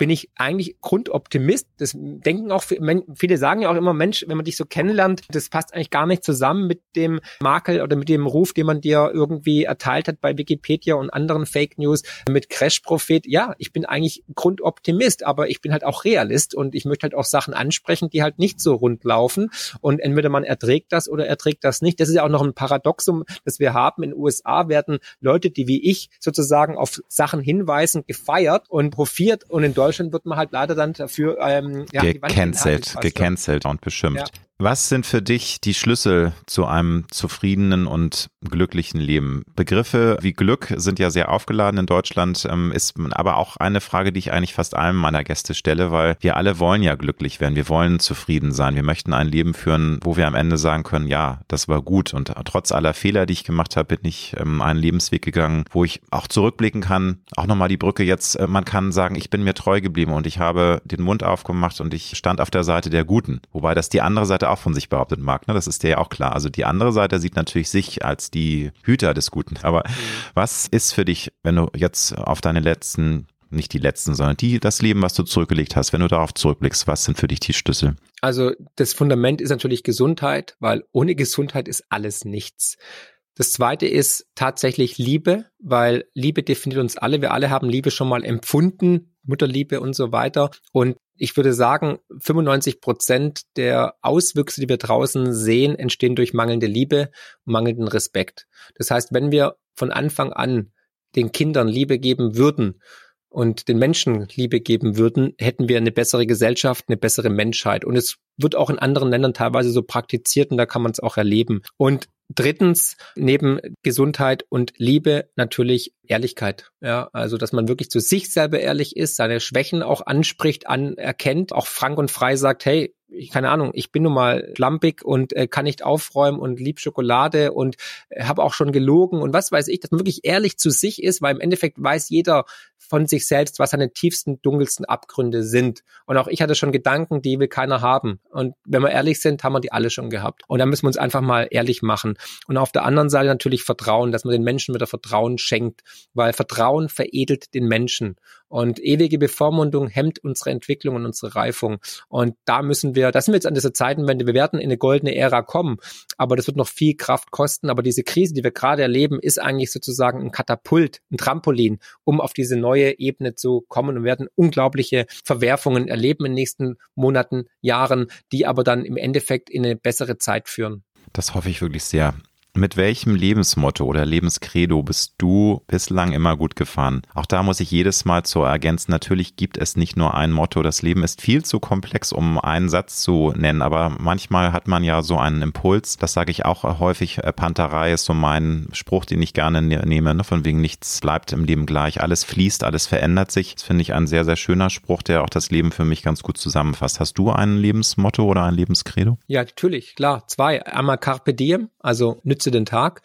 bin ich eigentlich Grundoptimist. Das denken auch viele sagen ja auch immer, Mensch, wenn man dich so kennenlernt, das passt eigentlich gar nicht zusammen mit dem Makel oder mit dem Ruf, den man dir irgendwie erteilt hat bei Wikipedia und anderen Fake News mit Crash Prophet. Ja, ich bin eigentlich Grundoptimist, aber ich bin halt auch Realist und ich möchte halt auch Sachen ansprechen, die halt nicht so rund laufen und entweder man erträgt das oder erträgt das nicht. Das ist ja auch noch ein Paradoxum, das wir haben. In den USA werden Leute, die wie ich sozusagen auf Sachen hinweisen, gefeiert und profiert und in Deutschland Deutschland wird man halt leider dann dafür ähm, ja, gecancelt, gecancelt und beschimpft. Ja. Was sind für dich die Schlüssel zu einem zufriedenen und glücklichen Leben? Begriffe wie Glück sind ja sehr aufgeladen in Deutschland, ähm, ist aber auch eine Frage, die ich eigentlich fast allen meiner Gäste stelle, weil wir alle wollen ja glücklich werden. Wir wollen zufrieden sein. Wir möchten ein Leben führen, wo wir am Ende sagen können, ja, das war gut. Und trotz aller Fehler, die ich gemacht habe, bin ich ähm, einen Lebensweg gegangen, wo ich auch zurückblicken kann. Auch nochmal die Brücke jetzt. Äh, man kann sagen, ich bin mir treu geblieben und ich habe den Mund aufgemacht und ich stand auf der Seite der Guten. Wobei das die andere Seite auch von sich behauptet mag. Ne? Das ist dir ja auch klar. Also die andere Seite sieht natürlich sich als die Hüter des Guten. Aber mhm. was ist für dich, wenn du jetzt auf deine letzten nicht die letzten, sondern die, das Leben, was du zurückgelegt hast, wenn du darauf zurückblickst, was sind für dich die Schlüssel? Also das Fundament ist natürlich Gesundheit, weil ohne Gesundheit ist alles nichts. Das zweite ist tatsächlich Liebe, weil Liebe definiert uns alle. Wir alle haben Liebe schon mal empfunden, Mutterliebe und so weiter. Und ich würde sagen, 95 Prozent der Auswüchse, die wir draußen sehen, entstehen durch mangelnde Liebe, mangelnden Respekt. Das heißt, wenn wir von Anfang an den Kindern Liebe geben würden und den Menschen Liebe geben würden, hätten wir eine bessere Gesellschaft, eine bessere Menschheit. Und es wird auch in anderen Ländern teilweise so praktiziert und da kann man es auch erleben. Und Drittens, neben Gesundheit und Liebe natürlich Ehrlichkeit. Ja, also, dass man wirklich zu sich selber ehrlich ist, seine Schwächen auch anspricht, anerkennt, auch frank und frei sagt, hey, keine Ahnung, ich bin nun mal schlampig und äh, kann nicht aufräumen und lieb Schokolade und äh, habe auch schon gelogen und was weiß ich, dass man wirklich ehrlich zu sich ist, weil im Endeffekt weiß jeder von sich selbst, was seine tiefsten, dunkelsten Abgründe sind. Und auch ich hatte schon Gedanken, die will keiner haben. Und wenn wir ehrlich sind, haben wir die alle schon gehabt. Und da müssen wir uns einfach mal ehrlich machen. Und auf der anderen Seite natürlich Vertrauen, dass man den Menschen wieder Vertrauen schenkt, weil Vertrauen veredelt den Menschen. Und ewige Bevormundung hemmt unsere Entwicklung und unsere Reifung. Und da müssen wir, da sind wir jetzt an dieser Zeitenwende, wir werden in eine goldene Ära kommen, aber das wird noch viel Kraft kosten. Aber diese Krise, die wir gerade erleben, ist eigentlich sozusagen ein Katapult, ein Trampolin, um auf diese neue Ebene zu kommen und werden unglaubliche Verwerfungen erleben in den nächsten Monaten, Jahren, die aber dann im Endeffekt in eine bessere Zeit führen. Das hoffe ich wirklich sehr. Mit welchem Lebensmotto oder Lebenskredo bist du bislang immer gut gefahren? Auch da muss ich jedes Mal zu ergänzen, natürlich gibt es nicht nur ein Motto. Das Leben ist viel zu komplex, um einen Satz zu nennen, aber manchmal hat man ja so einen Impuls. Das sage ich auch häufig. Äh, Panterei ist so mein Spruch, den ich gerne ne-, nehme, ne? von wegen nichts bleibt im Leben gleich. Alles fließt, alles verändert sich. Das finde ich ein sehr, sehr schöner Spruch, der auch das Leben für mich ganz gut zusammenfasst. Hast du ein Lebensmotto oder ein Lebenskredo? Ja, natürlich, klar. Zwei. Einmal Carpe Diem, also nütze den Tag.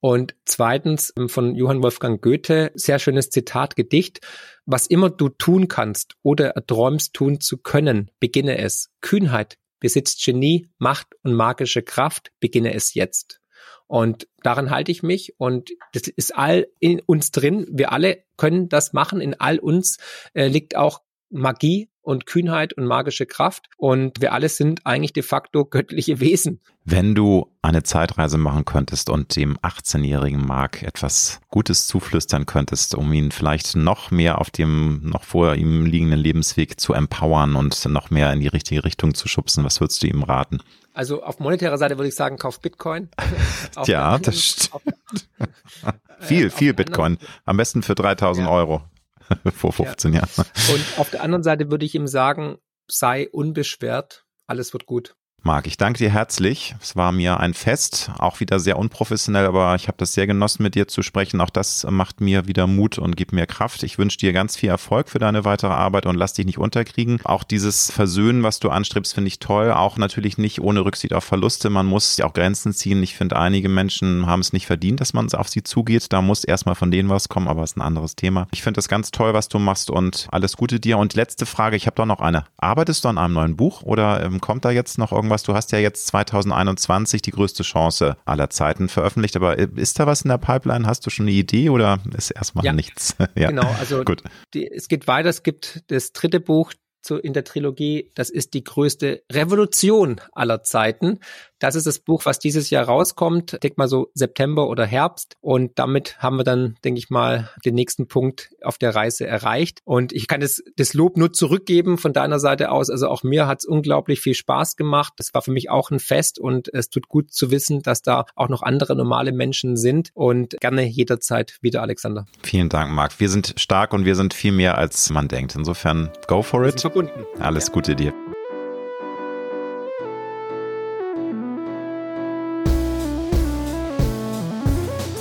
Und zweitens ähm, von Johann Wolfgang Goethe, sehr schönes Zitat, Gedicht. Was immer du tun kannst oder erträumst tun zu können, beginne es. Kühnheit besitzt Genie, Macht und magische Kraft, beginne es jetzt. Und daran halte ich mich und das ist all in uns drin. Wir alle können das machen. In all uns äh, liegt auch Magie und Kühnheit und magische Kraft. Und wir alle sind eigentlich de facto göttliche Wesen. Wenn du eine Zeitreise machen könntest und dem 18-jährigen Mark etwas Gutes zuflüstern könntest, um ihn vielleicht noch mehr auf dem noch vor ihm liegenden Lebensweg zu empowern und noch mehr in die richtige Richtung zu schubsen, was würdest du ihm raten? Also auf monetärer Seite würde ich sagen, kauf Bitcoin. ja, das stimmt. viel, viel Bitcoin. Am besten für 3000 ja. Euro. vor 15 ja. Jahren. Und auf der anderen Seite würde ich ihm sagen, sei unbeschwert, alles wird gut. Marc, ich danke dir herzlich. Es war mir ein Fest, auch wieder sehr unprofessionell, aber ich habe das sehr genossen, mit dir zu sprechen. Auch das macht mir wieder Mut und gibt mir Kraft. Ich wünsche dir ganz viel Erfolg für deine weitere Arbeit und lass dich nicht unterkriegen. Auch dieses Versöhnen, was du anstrebst, finde ich toll. Auch natürlich nicht ohne Rücksicht auf Verluste. Man muss auch Grenzen ziehen. Ich finde, einige Menschen haben es nicht verdient, dass man auf sie zugeht. Da muss erstmal von denen was kommen, aber es ist ein anderes Thema. Ich finde das ganz toll, was du machst und alles Gute dir. Und letzte Frage, ich habe doch noch eine. Arbeitest du an einem neuen Buch oder ähm, kommt da jetzt noch irgendwas? Irgendwas. Du hast ja jetzt 2021 die größte Chance aller Zeiten veröffentlicht, aber ist da was in der Pipeline? Hast du schon eine Idee oder ist erstmal ja, nichts? ja, genau. Also Gut. Die, es geht weiter. Es gibt das dritte Buch zu, in der Trilogie. Das ist die größte Revolution aller Zeiten. Das ist das Buch, was dieses Jahr rauskommt. Denk mal so September oder Herbst. Und damit haben wir dann, denke ich mal, den nächsten Punkt auf der Reise erreicht. Und ich kann das, das Lob nur zurückgeben von deiner Seite aus. Also auch mir hat es unglaublich viel Spaß gemacht. Das war für mich auch ein Fest und es tut gut zu wissen, dass da auch noch andere normale Menschen sind. Und gerne jederzeit wieder, Alexander. Vielen Dank, Marc. Wir sind stark und wir sind viel mehr, als man denkt. Insofern, go for it. Verbunden. Alles ja. Gute dir.